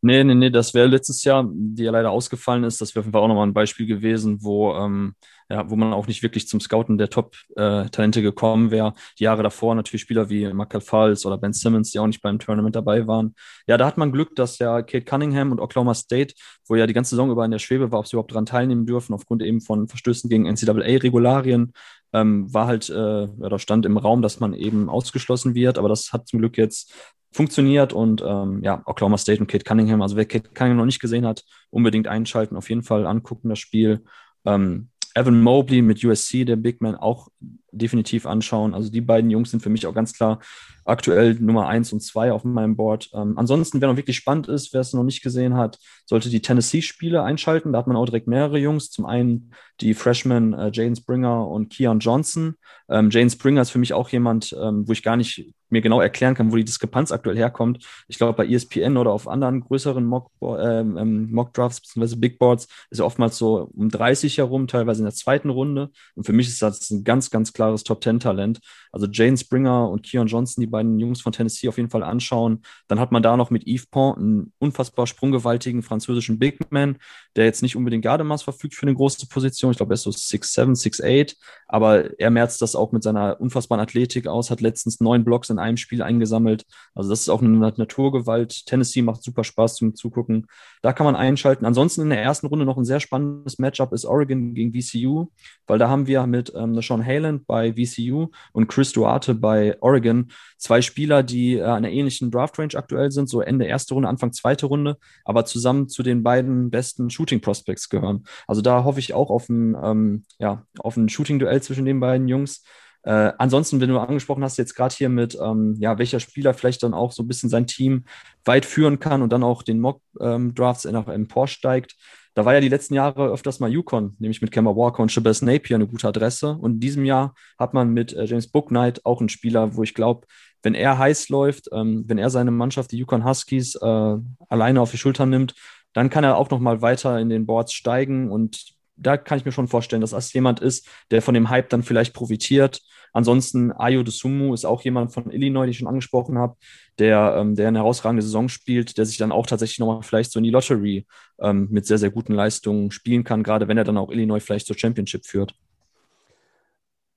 S2: Nee, nee, nee, das wäre letztes Jahr, die ja leider ausgefallen ist, das wäre auf jeden Fall auch nochmal ein Beispiel gewesen, wo, ähm, ja, wo man auch nicht wirklich zum Scouten der Top-Talente äh, gekommen wäre. Die Jahre davor natürlich Spieler wie Michael Falls oder Ben Simmons, die auch nicht beim Tournament dabei waren. Ja, da hat man Glück, dass ja Kate Cunningham und Oklahoma State, wo ja die ganze Saison über in der Schwebe war, ob sie überhaupt daran teilnehmen dürfen, aufgrund eben von Verstößen gegen NCAA-Regularien, ähm, war halt, äh, da stand im Raum, dass man eben ausgeschlossen wird, aber das hat zum Glück jetzt funktioniert und ähm, ja, Oklahoma State und Kate Cunningham, also wer Kate Cunningham noch nicht gesehen hat, unbedingt einschalten, auf jeden Fall angucken das Spiel. Ähm, Evan Mobley mit USC, der Big Man, auch definitiv anschauen. Also die beiden Jungs sind für mich auch ganz klar aktuell Nummer eins und zwei auf meinem Board. Ähm, ansonsten, wer noch wirklich spannend ist, wer es noch nicht gesehen hat, sollte die Tennessee-Spiele einschalten. Da hat man auch direkt mehrere Jungs. Zum einen die Freshmen äh, Jane Springer und Keon Johnson. Ähm, Jane Springer ist für mich auch jemand, ähm, wo ich gar nicht mir genau erklären kann, wo die Diskrepanz aktuell herkommt. Ich glaube, bei ESPN oder auf anderen größeren Mock, ähm, ähm, Mock Drafts bzw. Big Boards ist er oftmals so um 30 herum, teilweise in der zweiten Runde. Und für mich ist das ein ganz, ganz klares Top-10-Talent. Also Jane Springer und Keon Johnson, die beiden Jungs von Tennessee auf jeden Fall anschauen. Dann hat man da noch mit Yves Pont einen unfassbar sprunggewaltigen französischen Big Man, der jetzt nicht unbedingt Gardemaß verfügt für eine große Position. Ich glaube, er ist so 6'7, 6'8, aber er merzt das auch mit seiner unfassbaren Athletik aus, hat letztens neun Blocks in einem Spiel eingesammelt. Also das ist auch eine Naturgewalt. Tennessee macht super Spaß zum Zugucken. Da kann man einschalten. Ansonsten in der ersten Runde noch ein sehr spannendes Matchup ist Oregon gegen VCU, weil da haben wir mit ähm, Sean Hayland bei VCU und Chris Duarte bei Oregon zwei Spieler, die äh, einer ähnlichen Draft Range aktuell sind, so Ende erste Runde, Anfang zweite Runde, aber zusammen zu den beiden besten Shooting Prospects gehören. Also da hoffe ich auch auf ein, ähm, ja, auf ein Shooting-Duell zwischen den beiden Jungs. Äh, ansonsten, wenn du angesprochen hast, jetzt gerade hier mit, ähm, ja, welcher Spieler vielleicht dann auch so ein bisschen sein Team weit führen kann und dann auch den Mock-Drafts ähm, nach emporsteigt. Da war ja die letzten Jahre öfters mal Yukon, nämlich mit Kemba Walker und Shabazz Napier eine gute Adresse. Und in diesem Jahr hat man mit äh, James Booknight auch einen Spieler, wo ich glaube, wenn er heiß läuft, ähm, wenn er seine Mannschaft, die Yukon Huskies, äh, alleine auf die Schultern nimmt, dann kann er auch noch mal weiter in den Boards steigen und da kann ich mir schon vorstellen, dass das jemand ist, der von dem Hype dann vielleicht profitiert. Ansonsten Ayo Desumu ist auch jemand von Illinois, den ich schon angesprochen habe, der, ähm, der eine herausragende Saison spielt, der sich dann auch tatsächlich nochmal vielleicht so in die Lottery ähm, mit sehr, sehr guten Leistungen spielen kann, gerade wenn er dann auch Illinois vielleicht zur Championship führt.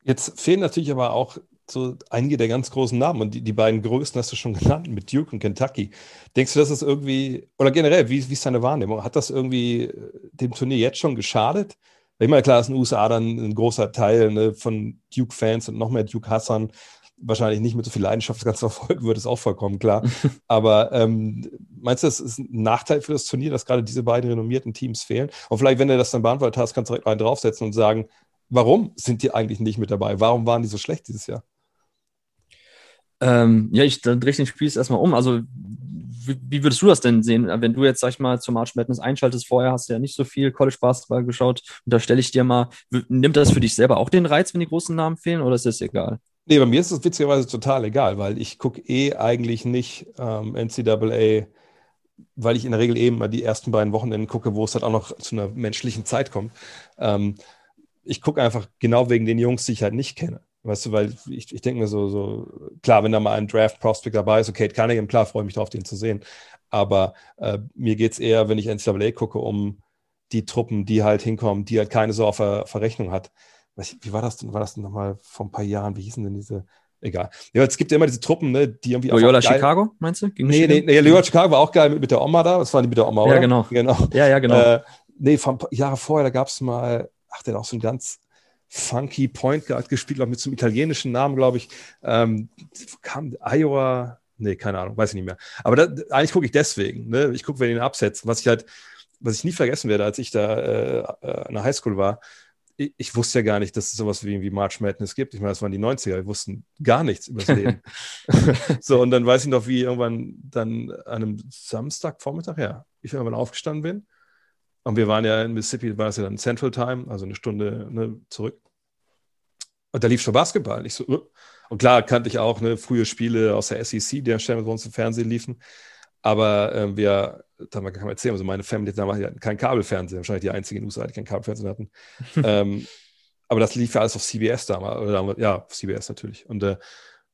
S1: Jetzt fehlen natürlich aber auch so einige der ganz großen Namen und die, die beiden größten hast du schon genannt mit Duke und Kentucky. Denkst du, dass das irgendwie, oder generell, wie, wie ist deine Wahrnehmung? Hat das irgendwie äh, dem Turnier jetzt schon geschadet? Ich meine, klar ist in den USA dann ein großer Teil ne, von Duke-Fans und noch mehr Duke-Hassern wahrscheinlich nicht mit so viel Leidenschaft das Ganze verfolgen würde, ist auch vollkommen klar. Aber ähm, meinst du, das ist ein Nachteil für das Turnier, dass gerade diese beiden renommierten Teams fehlen? Und vielleicht, wenn du das dann beantwortet hast, kannst du direkt rein draufsetzen und sagen, warum sind die eigentlich nicht mit dabei? Warum waren die so schlecht dieses Jahr?
S2: Ähm, ja, ich drehe den Spiel erstmal um. Also, wie, wie, würdest du das denn sehen? Wenn du jetzt, sag ich mal, zum March Madness einschaltest, vorher hast du ja nicht so viel College Basketball geschaut. Und da stelle ich dir mal, nimmt das für dich selber auch den Reiz, wenn die großen Namen fehlen, oder ist das egal?
S1: Nee, bei mir ist es witzigerweise total egal, weil ich gucke eh eigentlich nicht ähm, NCAA, weil ich in der Regel eben mal die ersten beiden Wochenenden gucke, wo es halt auch noch zu einer menschlichen Zeit kommt. Ähm, ich gucke einfach genau wegen den Jungs, die ich halt nicht kenne. Weißt du, weil ich, ich denke mir so, so, klar, wenn da mal ein Draft-Prospect dabei ist, okay, Cunningham, klar, freue ich mich drauf, den zu sehen. Aber äh, mir geht es eher, wenn ich NCAA gucke, um die Truppen, die halt hinkommen, die halt keine so auf der Verrechnung hat. Wie war das denn? War das denn nochmal vor ein paar Jahren? Wie hießen denn diese? Egal. Ja, es gibt ja immer diese Truppen, ne, die irgendwie.
S2: Loyola Chicago, meinst du?
S1: Gegen nee, nee, nee, Loyola Chicago war auch geil mit, mit der Oma da. Das waren die mit der Oma, oder?
S2: Ja, genau. genau. Ja, ja, genau. Äh,
S1: nee, von Jahre vorher, da gab es mal, ach, der hat auch so ein ganz funky Point Guard gespielt, auch mit so einem italienischen Namen, glaube ich. Ähm, kam Iowa, nee, keine Ahnung, weiß ich nicht mehr. Aber da, eigentlich gucke ich deswegen. Ne? Ich gucke, wer den absetzt. Was ich halt, was ich nie vergessen werde, als ich da äh, äh, in der Highschool war, ich, ich, wusste ja gar nicht, dass es sowas wie, wie March Madness gibt. Ich meine, das waren die 90er, wir wussten gar nichts über das Leben. so, und dann weiß ich noch, wie irgendwann dann an einem Samstagvormittag, ja, ich irgendwann aufgestanden bin und wir waren ja in Mississippi, war es ja dann Central Time, also eine Stunde ne, zurück. Und da lief schon Basketball. Und ich so, uh. und klar kannte ich auch ne, frühe Spiele aus der SEC, die ständig bei uns im Fernsehen liefen. Aber äh, wir, da kann man erzählen, also meine Family damals hatten kein Kabelfernsehen, wahrscheinlich die einzigen in den USA, die kein Kabelfernsehen hatten. ähm, aber das lief ja alles auf CBS damals, oder ja, auf CBS natürlich. Und äh,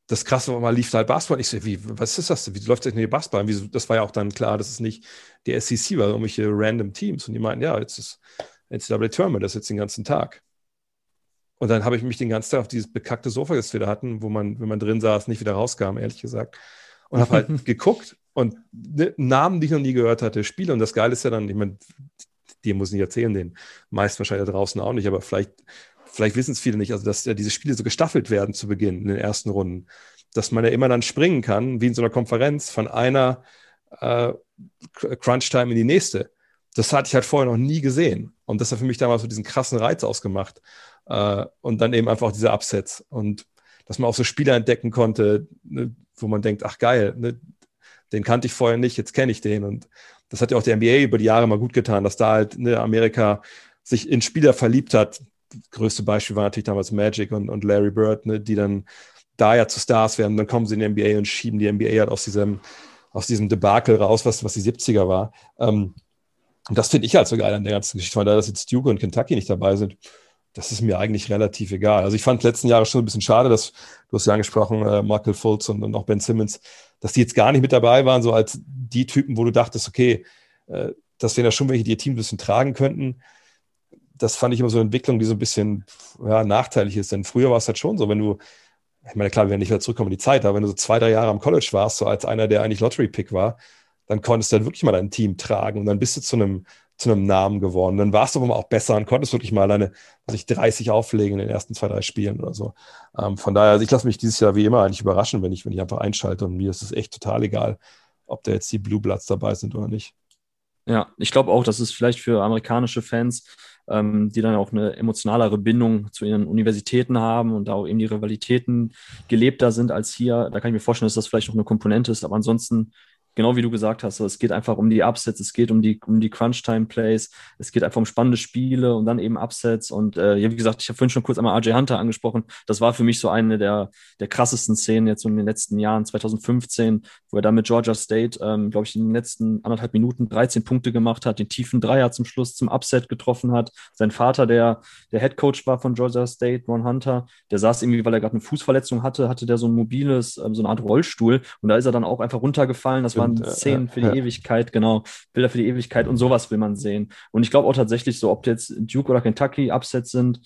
S1: das krasse war mal, lief da halt Basketball. Ich so, wie, was ist das? Wie läuft das denn hier Basketball? Wie, das war ja auch dann klar, dass es nicht die SEC war, irgendwelche random Teams. Und die meinten, ja, jetzt ist NCAA Tournament, das ist jetzt den ganzen Tag. Und dann habe ich mich den ganzen Tag auf dieses bekackte Sofa, das wir da hatten, wo man, wenn man drin saß, nicht wieder rauskam, ehrlich gesagt. Und habe halt geguckt und ne, Namen, die ich noch nie gehört hatte, Spiele. Und das Geile ist ja dann, ich meine, die muss ich nicht erzählen, den meisten wahrscheinlich da draußen auch nicht, aber vielleicht vielleicht wissen es viele nicht, also dass ja diese Spiele so gestaffelt werden zu Beginn in den ersten Runden, dass man ja immer dann springen kann, wie in so einer Konferenz, von einer äh, Crunch-Time in die nächste. Das hatte ich halt vorher noch nie gesehen. Und das hat für mich damals so diesen krassen Reiz ausgemacht. Äh, und dann eben einfach auch diese Upsets. Und dass man auch so Spieler entdecken konnte, ne, wo man denkt, ach geil, ne, den kannte ich vorher nicht, jetzt kenne ich den. Und das hat ja auch der NBA über die Jahre mal gut getan, dass da halt ne, Amerika sich in Spieler verliebt hat, größte Beispiel war natürlich damals Magic und, und Larry Bird, ne, die dann da ja zu Stars werden. Dann kommen sie in die NBA und schieben die NBA halt aus diesem, aus diesem Debakel raus, was, was die 70er war. Ähm, und das finde ich halt so geil an der ganzen Geschichte, weil da dass jetzt Duke und Kentucky nicht dabei sind. Das ist mir eigentlich relativ egal. Also ich fand letzten Jahre schon ein bisschen schade, dass du hast ja angesprochen, äh, Michael Fultz und, und auch Ben Simmons, dass die jetzt gar nicht mit dabei waren, so als die Typen, wo du dachtest, okay, äh, das wären ja schon welche, die ihr Team ein bisschen tragen könnten das fand ich immer so eine Entwicklung, die so ein bisschen ja, nachteilig ist. Denn früher war es halt schon so, wenn du ich meine, klar, wir werden nicht wieder zurückkommen in die Zeit, aber wenn du so zwei, drei Jahre am College warst, so als einer, der eigentlich Lottery-Pick war, dann konntest du dann wirklich mal dein Team tragen und dann bist du zu einem, zu einem Namen geworden. Dann warst du aber auch besser und konntest wirklich mal deine, was ich 30 auflegen in den ersten zwei, drei Spielen oder so. Ähm, von daher, also ich lasse mich dieses Jahr wie immer eigentlich überraschen, wenn ich, wenn ich einfach einschalte und mir ist es echt total egal, ob da jetzt die Blue Bloods dabei sind oder nicht.
S2: Ja, ich glaube auch, dass es vielleicht für amerikanische Fans, ähm, die dann auch eine emotionalere Bindung zu ihren Universitäten haben und da auch eben die Rivalitäten gelebter sind als hier, da kann ich mir vorstellen, dass das vielleicht noch eine Komponente ist. Aber ansonsten genau wie du gesagt hast, es geht einfach um die Upsets, es geht um die, um die Crunch-Time-Plays, es geht einfach um spannende Spiele und dann eben Upsets. Und äh, ja, wie gesagt, ich habe vorhin schon kurz einmal RJ Hunter angesprochen. Das war für mich so eine der, der krassesten Szenen jetzt in den letzten Jahren, 2015, wo er da mit Georgia State, ähm, glaube ich, in den letzten anderthalb Minuten 13 Punkte gemacht hat, den tiefen Dreier zum Schluss zum Upset getroffen hat. Sein Vater, der der Head Coach war von Georgia State, Ron Hunter, der saß irgendwie, weil er gerade eine Fußverletzung hatte, hatte der so ein mobiles, ähm, so eine Art Rollstuhl und da ist er dann auch einfach runtergefallen. Das war waren äh, Szenen für die ja. Ewigkeit, genau. Bilder für die Ewigkeit und sowas will man sehen. Und ich glaube auch tatsächlich so, ob jetzt Duke oder Kentucky Upsets sind,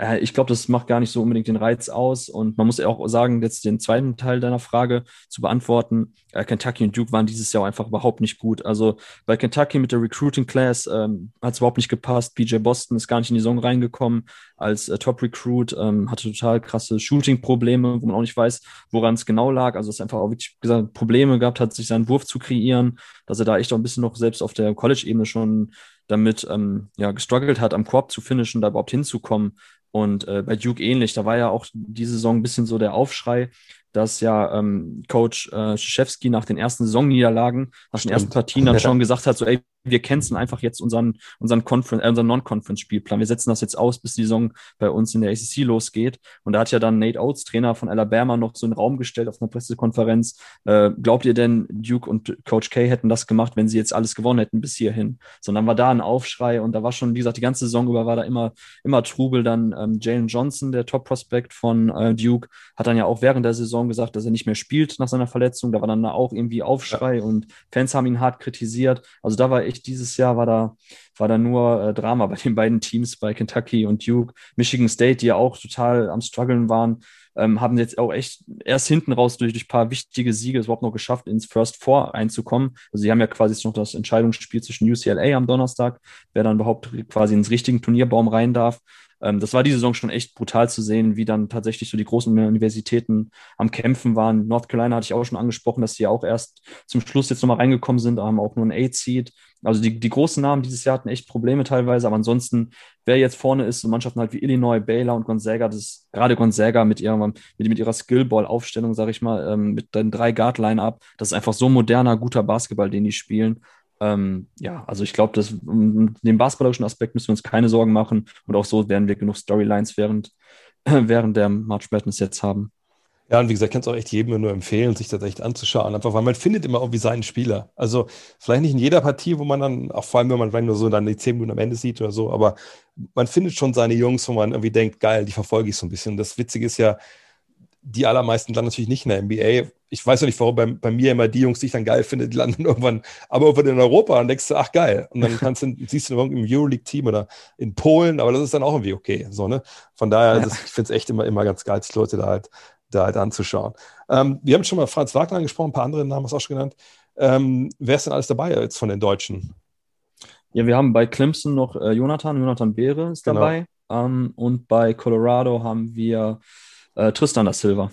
S2: äh, ich glaube, das macht gar nicht so unbedingt den Reiz aus. Und man muss ja auch sagen, jetzt den zweiten Teil deiner Frage zu beantworten. Äh, Kentucky und Duke waren dieses Jahr einfach überhaupt nicht gut. Also bei Kentucky mit der Recruiting Class ähm, hat es überhaupt nicht gepasst. BJ Boston ist gar nicht in die Saison reingekommen als äh, Top Recruit, ähm, hatte total krasse Shooting-Probleme, wo man auch nicht weiß, woran es genau lag. Also es einfach auch wirklich gesagt, Probleme gehabt hat, sich seinen Wurf zu kreieren, dass er da echt auch ein bisschen noch selbst auf der College-Ebene schon damit ähm, ja, gestruggelt hat, am Korb zu finishen, da überhaupt hinzukommen. Und äh, bei Duke ähnlich, da war ja auch diese Saison ein bisschen so der Aufschrei, dass ja ähm, Coach äh, Schischewski nach den ersten Saisonniederlagen, nach den ersten Partien dann schon gesagt hat, so ey, wir canceln einfach jetzt unseren, unseren, Conference, äh, unseren Non-Conference-Spielplan. Wir setzen das jetzt aus, bis die Saison bei uns in der ACC losgeht. Und da hat ja dann Nate Oates, Trainer von Alabama, noch so einen Raum gestellt auf einer Pressekonferenz. Äh, glaubt ihr denn, Duke und Coach K hätten das gemacht, wenn sie jetzt alles gewonnen hätten bis hierhin? Sondern war da ein Aufschrei und da war schon, wie gesagt, die ganze Saison über war da immer, immer Trubel. Dann ähm, Jalen Johnson, der Top-Prospect von äh, Duke, hat dann ja auch während der Saison gesagt, dass er nicht mehr spielt nach seiner Verletzung. Da war dann auch irgendwie Aufschrei ja. und Fans haben ihn hart kritisiert. Also da war echt dieses Jahr war da, war da nur äh, Drama bei den beiden Teams, bei Kentucky und Duke. Michigan State, die ja auch total am struggeln waren, ähm, haben jetzt auch echt erst hinten raus durch, ein paar wichtige Siege es überhaupt noch geschafft, ins First Four einzukommen. Also sie haben ja quasi noch das Entscheidungsspiel zwischen UCLA am Donnerstag, wer dann überhaupt quasi ins richtigen Turnierbaum rein darf. Ähm, das war diese Saison schon echt brutal zu sehen, wie dann tatsächlich so die großen Universitäten am Kämpfen waren. North Carolina hatte ich auch schon angesprochen, dass sie auch erst zum Schluss jetzt nochmal reingekommen sind, haben auch nur ein Eight-Seed. Also die, die großen Namen dieses Jahr hatten echt Probleme teilweise, aber ansonsten, wer jetzt vorne ist, so Mannschaften halt wie Illinois, Baylor und Gonzaga, das ist gerade Gonzaga mit ihrer, mit, mit ihrer Skillball-Aufstellung, sage ich mal, ähm, mit den drei Guard-Line-Up, das ist einfach so moderner, guter Basketball, den die spielen. Ähm, ja, also ich glaube, dass um den basketballerischen Aspekt müssen wir uns keine Sorgen machen und auch so werden wir genug Storylines während, während der March Madness jetzt haben.
S1: Ja, und wie gesagt, ich kann es auch echt jedem nur empfehlen, sich das echt anzuschauen, einfach weil man findet immer irgendwie seinen Spieler. Also vielleicht nicht in jeder Partie, wo man dann, auch vor allem, wenn man nur so dann die zehn Minuten am Ende sieht oder so, aber man findet schon seine Jungs, wo man irgendwie denkt, geil, die verfolge ich so ein bisschen. Das Witzige ist ja, die allermeisten dann natürlich nicht in der NBA. Ich weiß ja nicht, warum bei, bei, mir immer die Jungs, die ich dann geil finde, die landen irgendwann, aber irgendwann in Europa und denkst du, ach geil. Und dann kannst du, siehst du im Euroleague-Team oder in Polen, aber das ist dann auch irgendwie okay. So, ne? Von daher, ja. das, ich finde es echt immer, immer ganz geil, die Leute da halt da halt anzuschauen. Ähm, wir haben schon mal Franz Wagner angesprochen, ein paar andere Namen hast du auch schon genannt. Ähm, wer ist denn alles dabei jetzt von den Deutschen?
S2: Ja, wir haben bei Clemson noch äh, Jonathan, Jonathan Beere ist genau. dabei. Ähm, und bei Colorado haben wir äh, Tristan da Silva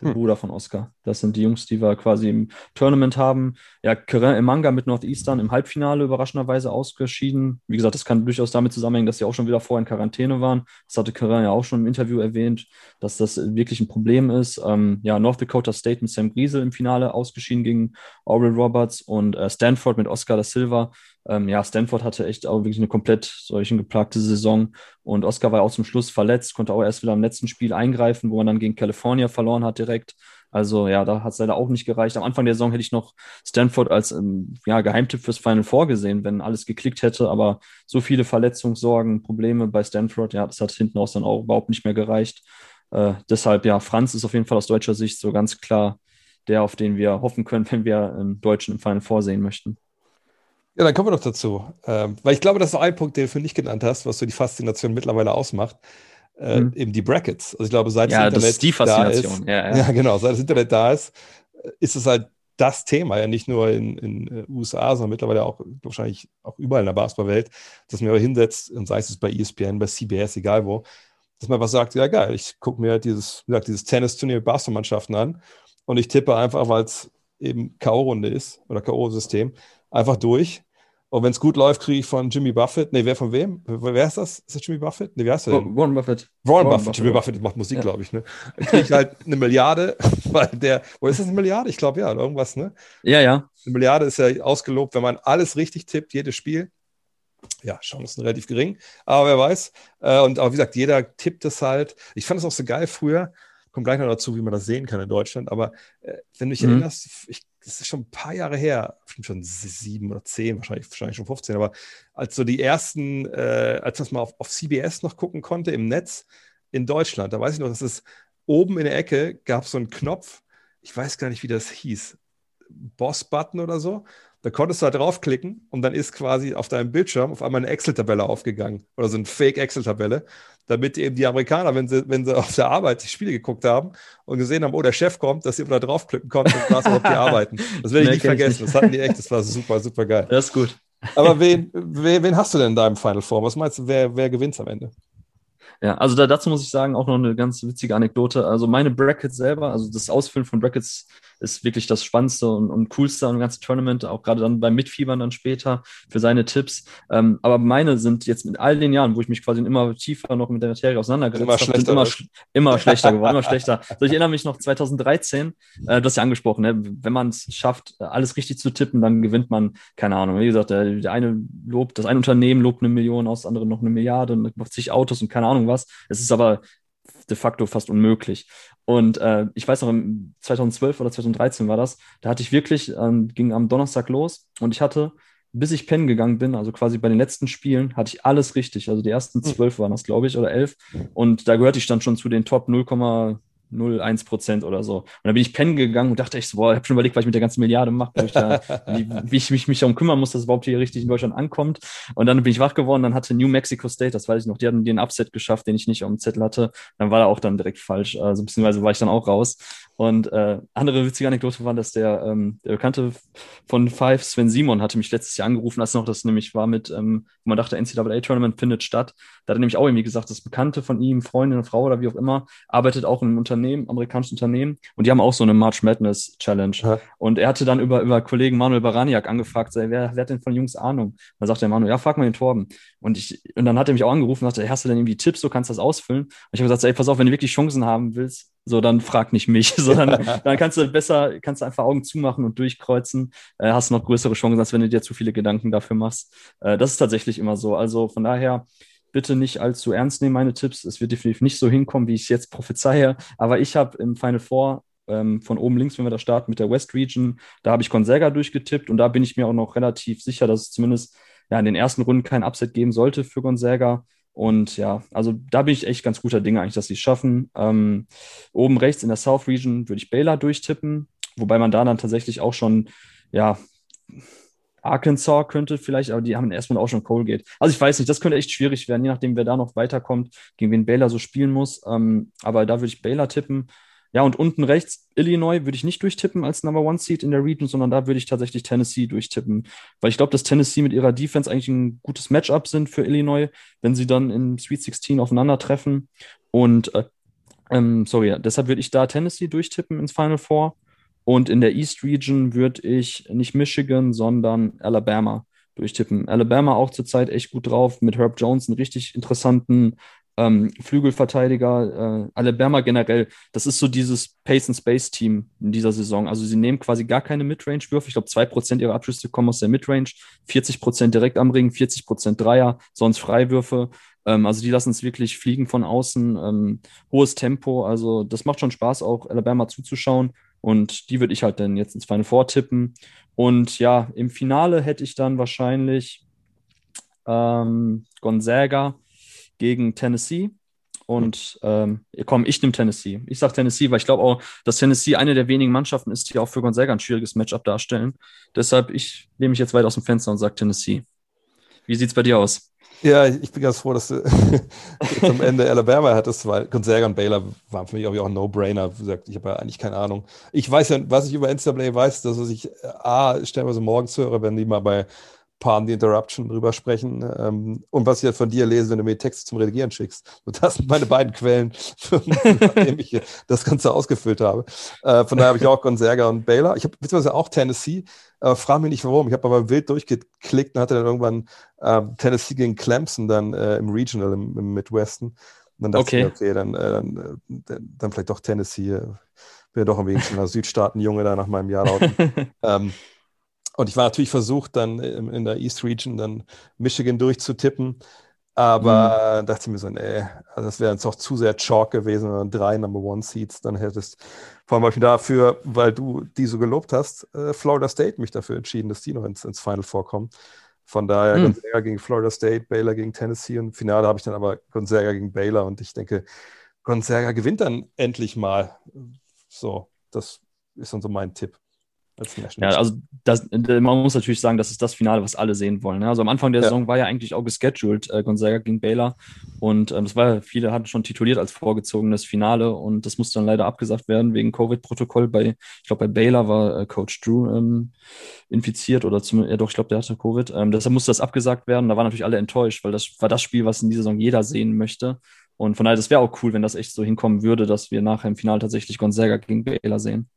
S2: der hm. Bruder von Oscar. Das sind die Jungs, die wir quasi im Tournament haben. Ja, Keren im Manga mit Northeastern im Halbfinale überraschenderweise ausgeschieden. Wie gesagt, das kann durchaus damit zusammenhängen, dass sie auch schon wieder vorher in Quarantäne waren. Das hatte Keren ja auch schon im Interview erwähnt, dass das wirklich ein Problem ist. Ähm, ja, North Dakota State mit Sam Griesel im Finale ausgeschieden gegen Oral Roberts und äh, Stanford mit Oscar da Silva ähm, ja, Stanford hatte echt auch wirklich eine komplett solchen geplagte Saison und Oscar war auch zum Schluss verletzt, konnte auch erst wieder im letzten Spiel eingreifen, wo man dann gegen California verloren hat direkt. Also ja, da hat es leider auch nicht gereicht. Am Anfang der Saison hätte ich noch Stanford als ähm, ja, Geheimtipp fürs Final vorgesehen, wenn alles geklickt hätte, aber so viele Verletzungssorgen, Probleme bei Stanford, ja, das hat hinten raus dann auch überhaupt nicht mehr gereicht. Äh, deshalb, ja, Franz ist auf jeden Fall aus deutscher Sicht so ganz klar der, auf den wir hoffen können, wenn wir einen Deutschen im Final vorsehen möchten.
S1: Ja, dann kommen wir noch dazu. Ähm, weil ich glaube, das ist ein Punkt, den du für nicht genannt hast, was so die Faszination mittlerweile ausmacht. äh,
S2: Mhm.
S1: eben die Brackets. Also ich glaube, seit
S2: Ja,
S1: das
S2: das
S1: Internet
S2: ist die
S1: da
S2: Faszination.
S1: ist,
S2: Ja, ja.
S1: ja. genau, seit das Internet da ist, äh, ist es halt das Thema, ja nicht nur in den USA, sondern mittlerweile auch wahrscheinlich auch überall in der Basketballwelt, dass man aber hinsetzt und sei es bei ESPN, bei CBS, egal wo, dass man was sagt, ja geil, ich gucke mir dieses, wie gesagt, dieses Tennisturnier mit Basketballmannschaften an und ich tippe einfach, weil es eben K.O.-Runde ist oder K.O.-System, einfach durch. Und wenn es gut läuft, kriege ich von Jimmy Buffett, nee, wer von wem? Wer ist das? Ist das Jimmy Buffett? Nee, wer ist der denn?
S2: Warren Buffett.
S1: Warren
S2: Warren
S1: Buffett, Jimmy. Buffett macht Musik,
S2: Ja.
S1: glaube ich, ne? Kriege ich halt eine Milliarde, weil der, wo ist das eine Milliarde? Ich glaube ja, oder irgendwas, ne?
S2: Ja, ja.
S1: Eine Milliarde ist ja ausgelobt, wenn man alles richtig tippt, jedes Spiel. Ja, Chancen relativ gering, aber wer weiß. Äh, Und aber wie gesagt, jeder tippt es halt. Ich fand es auch so geil früher. Kommt gleich noch dazu, wie man das sehen kann in Deutschland. Aber äh, wenn du dich
S2: Mhm.
S1: erinnerst, ich, das ist schon ein paar Jahre her, schon sieben oder zehn, wahrscheinlich, wahrscheinlich schon 15, aber als so die ersten, äh, als es mal auf, auf CBS noch gucken konnte im Netz in Deutschland, da weiß ich noch, dass es oben in der Ecke gab so einen Knopf, ich weiß gar nicht, wie das hieß, Boss-Button oder so. Da konntest du halt draufklicken und dann ist quasi auf deinem Bildschirm auf einmal eine Excel-Tabelle aufgegangen oder so eine Fake-Excel-Tabelle, damit eben die Amerikaner, wenn sie, wenn sie auf der Arbeit die Spiele geguckt haben und gesehen haben, oh, der Chef kommt, dass sie immer da draufklicken konnten und was ob die arbeiten. Das werde ich
S2: Nee, ich
S1: vergessen.
S2: nicht.
S1: Das hatten die echt, das war super, super geil.
S2: Das ist gut.
S1: Aber wen, wen, wen hast du denn in deinem Final Four? Was meinst du, wer, wer gewinnt am Ende?
S2: Ja, also da, dazu muss ich sagen, auch noch eine ganz witzige Anekdote. Also meine Brackets selber, also das Ausfüllen von Brackets ist wirklich das Spannendste und, und Coolste am ganzen Tournament, auch gerade dann beim Mitfiebern dann später für seine Tipps. Ähm, aber meine sind jetzt mit all den Jahren, wo ich mich quasi immer tiefer noch mit der Materie auseinandergesetzt
S1: Immer
S2: habe, sind
S1: schlechter,
S2: immer, sch immer schlechter geworden, immer schlechter. Also ich erinnere mich noch 2013, äh, du hast ja angesprochen, ne? wenn man es schafft, alles richtig zu tippen, dann gewinnt man, keine Ahnung, wie gesagt, der, der eine lobt, das eine Unternehmen lobt eine Million, aus, das andere noch eine Milliarde und macht zig Autos und keine Ahnung was. Es ist aber de facto fast unmöglich. Und äh, ich weiß noch, im 2012 oder 2013 war das, da hatte ich wirklich, ähm, ging am Donnerstag los und ich hatte, bis ich pennen gegangen bin, also quasi bei den letzten Spielen, hatte ich alles richtig. Also die ersten zwölf waren das, glaube ich, oder elf. Und da gehörte ich dann schon zu den Top 0,01 Prozent oder so. Und da bin ich pennen gegangen und dachte echt so, boah, ich habe schon überlegt, was ich mit der ganzen Milliarde mache, wie, wie ich mich, mich darum kümmern muss, dass es überhaupt hier richtig in Deutschland ankommt. Und dann bin ich wach geworden, dann hatte New Mexico State, das weiß ich noch, die hatten den Upset geschafft, den ich nicht auf dem Zettel hatte. Dann war er auch dann direkt falsch, also beziehungsweise war ich dann auch raus. Und äh, andere witzige Anekdote war, dass der, ähm, der Bekannte von Five, Sven Simon, hatte mich letztes Jahr angerufen, als noch das nämlich war mit, ähm, wo man dachte, NCAA-Tournament findet statt. Da hat er nämlich auch irgendwie gesagt, das Bekannte von ihm, Freundin, Frau oder wie auch immer, arbeitet auch in einem Unternehmen, amerikanischen Unternehmen, und die haben auch so eine March Madness Challenge.
S1: Ja.
S2: Und er hatte dann über, über Kollegen Manuel Baraniak angefragt, wer, wer hat denn von Jungs Ahnung? Dann sagt der Manuel, ja, frag mal den Torben. Und, ich, und dann hat er mich auch angerufen und sagte, hast du denn irgendwie Tipps, du kannst das ausfüllen? Und ich habe gesagt, ey, pass auf, wenn du wirklich Chancen haben willst, so, dann frag nicht mich, sondern dann kannst du besser, kannst du einfach Augen zumachen und durchkreuzen, äh, hast noch größere Chancen, als wenn du dir zu viele Gedanken dafür machst. Äh, das ist tatsächlich immer so. Also von daher, bitte nicht allzu ernst nehmen, meine Tipps. Es wird definitiv nicht so hinkommen, wie ich es jetzt prophezeie. Aber ich habe im Final Four ähm, von oben links, wenn wir da starten mit der West Region, da habe ich Gonzaga durchgetippt und da bin ich mir auch noch relativ sicher, dass es zumindest ja, in den ersten Runden kein Upset geben sollte für Gonzaga. Und ja, also da bin ich echt ganz guter Dinge eigentlich, dass sie es schaffen. Ähm, oben rechts in der South Region würde ich Baylor durchtippen, wobei man da dann tatsächlich auch schon, ja, Arkansas könnte vielleicht, aber die haben erstmal auch schon Colgate. Also ich weiß nicht, das könnte echt schwierig werden, je nachdem, wer da noch weiterkommt, gegen wen Baylor so spielen muss. Ähm, aber da würde ich Baylor tippen. Ja, und unten rechts, Illinois würde ich nicht durchtippen als Number One Seed in der Region, sondern da würde ich tatsächlich Tennessee durchtippen. Weil ich glaube, dass Tennessee mit ihrer Defense eigentlich ein gutes Matchup sind für Illinois, wenn sie dann im Sweet 16 aufeinandertreffen. Und äh, ähm, sorry, deshalb würde ich da Tennessee durchtippen ins Final Four. Und in der East Region würde ich nicht Michigan, sondern Alabama durchtippen. Alabama auch zurzeit echt gut drauf, mit Herb Jones, einen richtig interessanten ähm, Flügelverteidiger. Äh, Alabama generell, das ist so dieses Pace-and-Space-Team in dieser Saison. Also sie nehmen quasi gar keine Midrange-Würfe. Ich glaube, 2% ihrer Abschlüsse kommen aus der Midrange, 40% direkt am Ring, 40% Dreier, sonst Freiwürfe. Ähm, also die lassen es wirklich fliegen von außen. Ähm, hohes Tempo. Also das macht schon Spaß, auch Alabama zuzuschauen. Und die würde ich halt dann jetzt ins Final Four tippen. Und ja, im Finale hätte ich dann wahrscheinlich ähm, Gonzaga gegen Tennessee. Und ähm, komm, ich nehme Tennessee. Ich sage Tennessee, weil ich glaube auch, dass Tennessee eine der wenigen Mannschaften ist, die auch für Gonzaga ein schwieriges Matchup darstellen. Deshalb, ich nehme mich jetzt weit aus dem Fenster und sage Tennessee. Wie sieht es bei dir aus?
S1: Ja, ich bin ganz froh, dass du am Ende Alabama hattest, weil Gonzaga und Baylor waren für mich auch ein No-Brainer. Ich habe ja eigentlich keine Ahnung. Ich weiß ja, was ich über NCAA weiß, dass ich A, stellenweise morgens höre, wenn die mal bei Palm the Interruption drüber sprechen. Ähm, und was ich halt von dir lese, wenn du mir Texte zum Redigieren schickst. Und das sind meine beiden Quellen, nachdem ich das Ganze ausgefüllt habe. Äh, von daher habe ich auch Gonzaga und Baylor. Ich habe beziehungsweise auch Tennessee. Äh, frag mich nicht warum. Ich habe aber wild durchgeklickt und hatte dann irgendwann äh, Tennessee gegen Clemson dann äh, im Regional im, im, Midwesten. Und dann dachte okay. ich, okay, dann, äh, dann, äh, dann, vielleicht doch Tennessee. Bin ja doch am wenigsten ein Südstaaten-Junge da nach meinem Jahr ähm, und ich war natürlich versucht, dann in der East Region dann Michigan durchzutippen. Aber mhm. dachte ich mir so, nee, also das wäre jetzt auch zu sehr Chalk gewesen, wenn man drei Number One Seeds dann hättest. Vor allem habe ich dafür, weil du die so gelobt hast, äh, Florida State mich dafür entschieden, dass die noch ins, ins Final vorkommen. Von daher mhm. Gonzaga gegen Florida State, Baylor gegen Tennessee und im Finale habe ich dann aber Gonzaga gegen Baylor und ich denke, Gonzaga gewinnt dann endlich mal. So, das ist dann so mein Tipp.
S2: Ja, also das, man muss natürlich sagen, das ist das Finale, was alle sehen wollen. Ne? Also am Anfang der ja. Saison war ja eigentlich auch gescheduled, äh, Gonzaga gegen Baylor. Und ähm, das war, viele hatten schon tituliert als vorgezogenes Finale und das musste dann leider abgesagt werden wegen Covid-Protokoll. Bei, ich glaube, bei Baylor war äh, Coach Drew ähm, infiziert oder zum, ja doch, ich glaube, der hatte Covid. Ähm, deshalb musste das abgesagt werden. Da waren natürlich alle enttäuscht, weil das war das Spiel, was in dieser Saison jeder sehen möchte. Und von daher, das wäre auch cool, wenn das echt so hinkommen würde, dass wir nachher im Finale tatsächlich Gonzaga gegen Baylor sehen.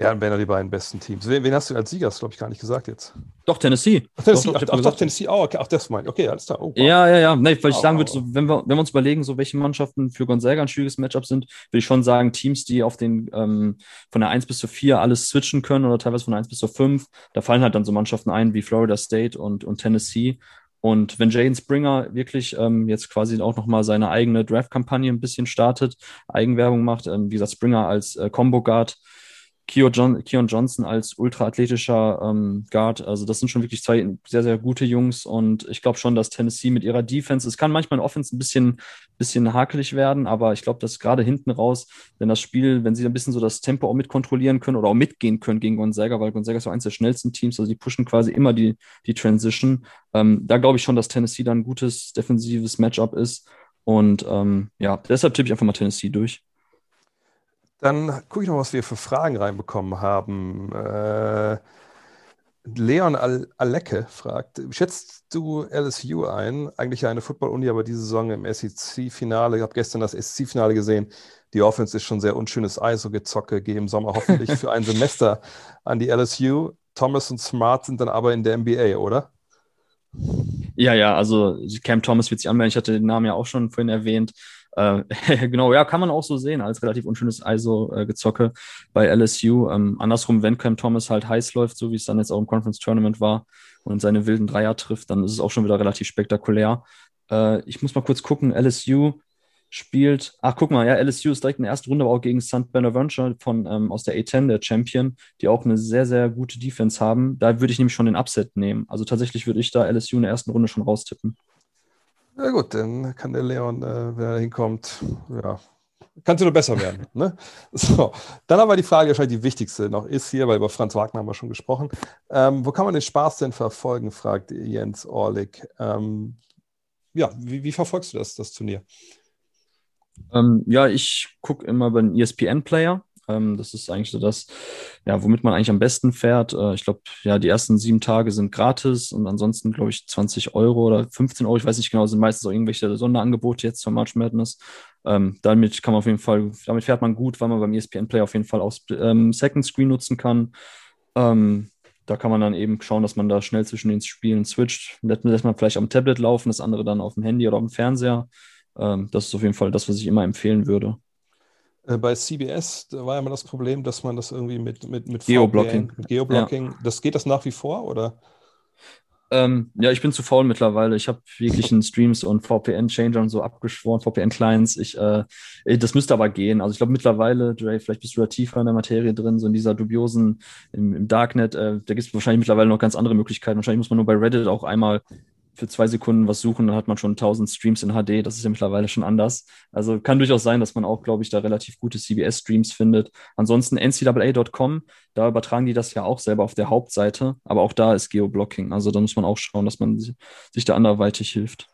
S1: Ja, dann wären die beiden besten Teams. Wen, wen hast du als Sieger? Das glaube ich gar nicht gesagt jetzt.
S2: Doch, Tennessee.
S1: Ach, Tennessee. Doch, doch, ach, doch, Tennessee. Oh, okay. Ach, das meint. Okay, alles klar. Oh,
S2: wow. Ja, ja, ja. Nee, weil ich sagen würde, so, wenn, wir, wenn wir uns überlegen, so welche Mannschaften für Gonzaga ein schwieriges Matchup sind, würde ich schon sagen, Teams, die auf den ähm, von der 1 bis zur 4 alles switchen können oder teilweise von der 1 bis zur 5. Da fallen halt dann so Mannschaften ein wie Florida State und, und Tennessee. Und wenn Jaden Springer wirklich ähm, jetzt quasi auch nochmal seine eigene Draft-Kampagne ein bisschen startet, Eigenwerbung macht, ähm, wie gesagt, Springer als äh, Combo Keon, Keon Johnson als ultraathletischer ähm, Guard. Also das sind schon wirklich zwei sehr, sehr gute Jungs und ich glaube schon, dass Tennessee mit ihrer Defense, es kann manchmal in Offense ein bisschen, bisschen hakelig werden, aber ich glaube, dass gerade hinten raus, wenn das Spiel, wenn sie ein bisschen so das Tempo auch mitkontrollieren können oder auch mitgehen können gegen Gonzaga, weil Gonzaga ist so eines der schnellsten Teams, also die pushen quasi immer die, die Transition. Ähm, da glaube ich schon, dass Tennessee dann ein gutes defensives Matchup ist und ähm, ja, deshalb tippe ich einfach mal Tennessee durch.
S1: Dann gucke ich noch, was wir für Fragen reinbekommen haben. Äh, Leon Al Alecke fragt: Schätzt du LSU ein? Eigentlich eine Football-Uni, aber diese Saison im SEC-Finale. Ich habe gestern das SEC-Finale gesehen. Die Offense ist schon sehr unschönes Eisogezocke. Gehe im Sommer hoffentlich für ein Semester an die LSU. Thomas und Smart sind dann aber in der NBA, oder?
S2: Ja, ja, also Cam Thomas wird sich anmelden. Ich hatte den Namen ja auch schon vorhin erwähnt. Äh, genau, ja, kann man auch so sehen, als relativ unschönes ISO-Gezocke bei LSU. Ähm, andersrum, wenn Cam Thomas halt heiß läuft, so wie es dann jetzt auch im Conference Tournament war und seine wilden Dreier trifft, dann ist es auch schon wieder relativ spektakulär. Äh, ich muss mal kurz gucken, LSU spielt, ach guck mal, ja, LSU ist direkt in der ersten Runde, aber auch gegen St. Bonaventure von, ähm, aus der A10, der Champion, die auch eine sehr, sehr gute Defense haben. Da würde ich nämlich schon den Upset nehmen. Also tatsächlich würde ich da LSU in der ersten Runde schon raustippen.
S1: Ja gut, dann kann der Leon, äh, wenn er hinkommt, ja, kannst du nur besser werden. ne? So, dann aber die Frage, wahrscheinlich die wichtigste noch ist hier, weil über Franz Wagner haben wir schon gesprochen. Ähm, wo kann man den Spaß denn verfolgen, fragt Jens Orlik. Ähm, ja, wie, wie, verfolgst du das, das Turnier?
S2: Ähm, ja, ich gucke immer den ESPN-Player. Ähm, das ist eigentlich so das, ja, womit man eigentlich am besten fährt. Äh, ich glaube, ja, die ersten sieben Tage sind gratis und ansonsten, glaube ich, 20 Euro oder 15 Euro, ich weiß nicht genau, sind meistens auch irgendwelche Sonderangebote jetzt zur March Madness. Ähm, damit kann man auf jeden Fall, damit fährt man gut, weil man beim ESPN Play auf jeden Fall auch ähm, Second Screen nutzen kann. Ähm, da kann man dann eben schauen, dass man da schnell zwischen den Spielen switcht. Lässt, lässt man vielleicht am Tablet laufen, das andere dann auf dem Handy oder auf dem Fernseher. Ähm, das ist auf jeden Fall das, was ich immer empfehlen würde.
S1: Äh, bei CBS da war immer das Problem, dass man das irgendwie mit, mit, mit
S2: Geoblocking.
S1: Mit Geoblocking. Ja. Das geht das nach wie vor, oder?
S2: Ähm, ja, ich bin zu faul mittlerweile. Ich habe wirklichen Streams und VPN-Changer und so abgeschworen, VPN-Clients. Ich, äh, das müsste aber gehen. Also ich glaube mittlerweile, Dre, vielleicht bist du da tiefer in der Materie drin, so in dieser dubiosen, im, im Darknet, äh, da gibt es wahrscheinlich mittlerweile noch ganz andere Möglichkeiten. Wahrscheinlich muss man nur bei Reddit auch einmal für zwei Sekunden was suchen, dann hat man schon 1000 Streams in HD. Das ist ja mittlerweile schon anders. Also kann durchaus sein, dass man auch, glaube ich, da relativ gute CBS-Streams findet. Ansonsten ncaa.com, da übertragen die das ja auch selber auf der Hauptseite, aber auch da ist Geoblocking. Also da muss man auch schauen, dass man sich da anderweitig hilft.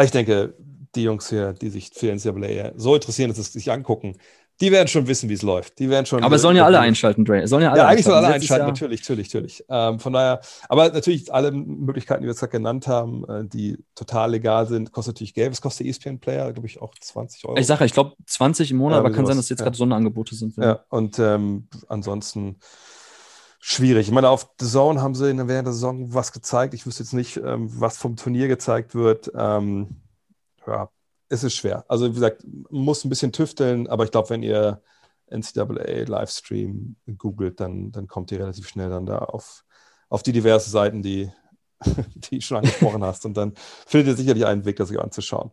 S1: Ich denke, die Jungs hier, die sich für NCAA so interessieren, dass sie sich angucken, die werden schon wissen, wie es läuft. Die werden schon.
S2: Aber es sollen ja alle einschalten, Dre. Sollen ja, alle
S1: ja, eigentlich sollen alle einschalten, Jahr. natürlich, natürlich, natürlich. Ähm, von daher, aber natürlich alle Möglichkeiten, die wir jetzt gerade genannt haben, äh, die total legal sind, kostet natürlich Geld. Was kostet der ESPN Player? Glaube ich auch 20 Euro.
S2: Ich sage, ich glaube 20 im Monat, ja, aber kann sowas. sein, dass jetzt ja. gerade Sonderangebote sind.
S1: Ja, und ähm, ansonsten schwierig. Ich meine, auf The Zone haben sie während der Saison was gezeigt. Ich wüsste jetzt nicht, ähm, was vom Turnier gezeigt wird. Ähm, ja, es ist schwer. Also wie gesagt, muss ein bisschen tüfteln, aber ich glaube, wenn ihr NCAA Livestream googelt, dann, dann kommt ihr relativ schnell dann da auf, auf die diversen Seiten, die, die schon angesprochen hast. Und dann findet ihr sicherlich einen Weg, das sich anzuschauen.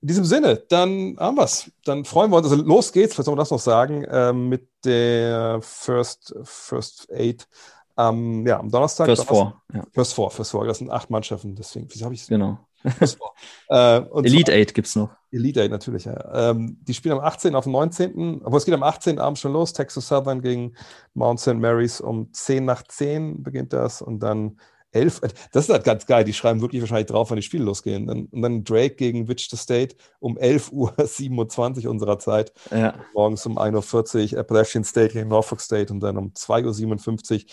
S1: In diesem Sinne, dann haben wir es. Dann freuen wir uns. Also los geht's, was soll man das noch sagen, äh, mit der First, First Eight ähm, ja, am Donnerstag.
S2: First Four.
S1: Ja. First Four, First Four. Das sind acht Mannschaften, deswegen, wieso habe ich es?
S2: Genau.
S1: Äh,
S2: Elite Eight gibt es noch.
S1: Elite Eight natürlich, ja. Ähm, die spielen am 18. auf dem 19. Aber es geht am 18. Abend schon los. Texas Southern gegen Mount St. Mary's um 10 nach 10 beginnt das und dann 11. Das ist halt ganz geil. Die schreiben wirklich wahrscheinlich drauf, wann die Spiele losgehen. Dann, und dann Drake gegen Wichita State um 11.27 Uhr unserer Zeit.
S2: Ja.
S1: Morgens um 1.40 Uhr Appalachian State gegen Norfolk State und dann um 2.57 Uhr.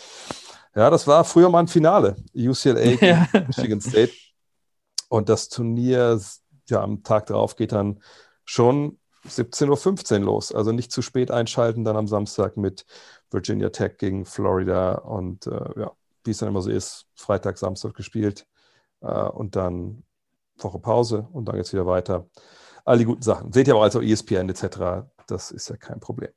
S1: Ja, das war früher mal ein Finale. UCLA gegen ja. Michigan State. Und das Turnier ja, am Tag darauf geht dann schon 17.15 Uhr los. Also nicht zu spät einschalten, dann am Samstag mit Virginia Tech gegen Florida und äh, ja, wie es dann immer so ist, Freitag, Samstag gespielt äh, und dann Woche Pause und dann geht es wieder weiter. All die guten Sachen. Seht ihr aber also ESPN etc. Das ist ja kein Problem.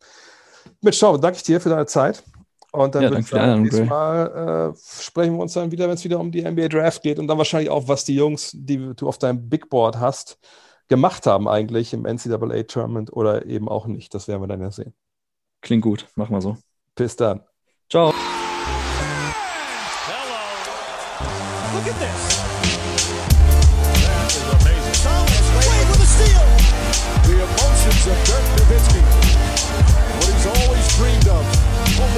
S1: Mit Schau, danke ich dir für deine Zeit. Und dann ja, würde ich sagen, Mal äh, sprechen wir uns dann wieder, wenn es wieder um die NBA Draft geht und dann wahrscheinlich auch, was die Jungs, die du auf deinem Big Board hast, gemacht haben eigentlich im NCAA Tournament oder eben auch nicht. Das werden wir dann ja sehen.
S2: Klingt gut, machen wir so.
S1: Bis dann.
S2: Ciao.
S3: Look at this.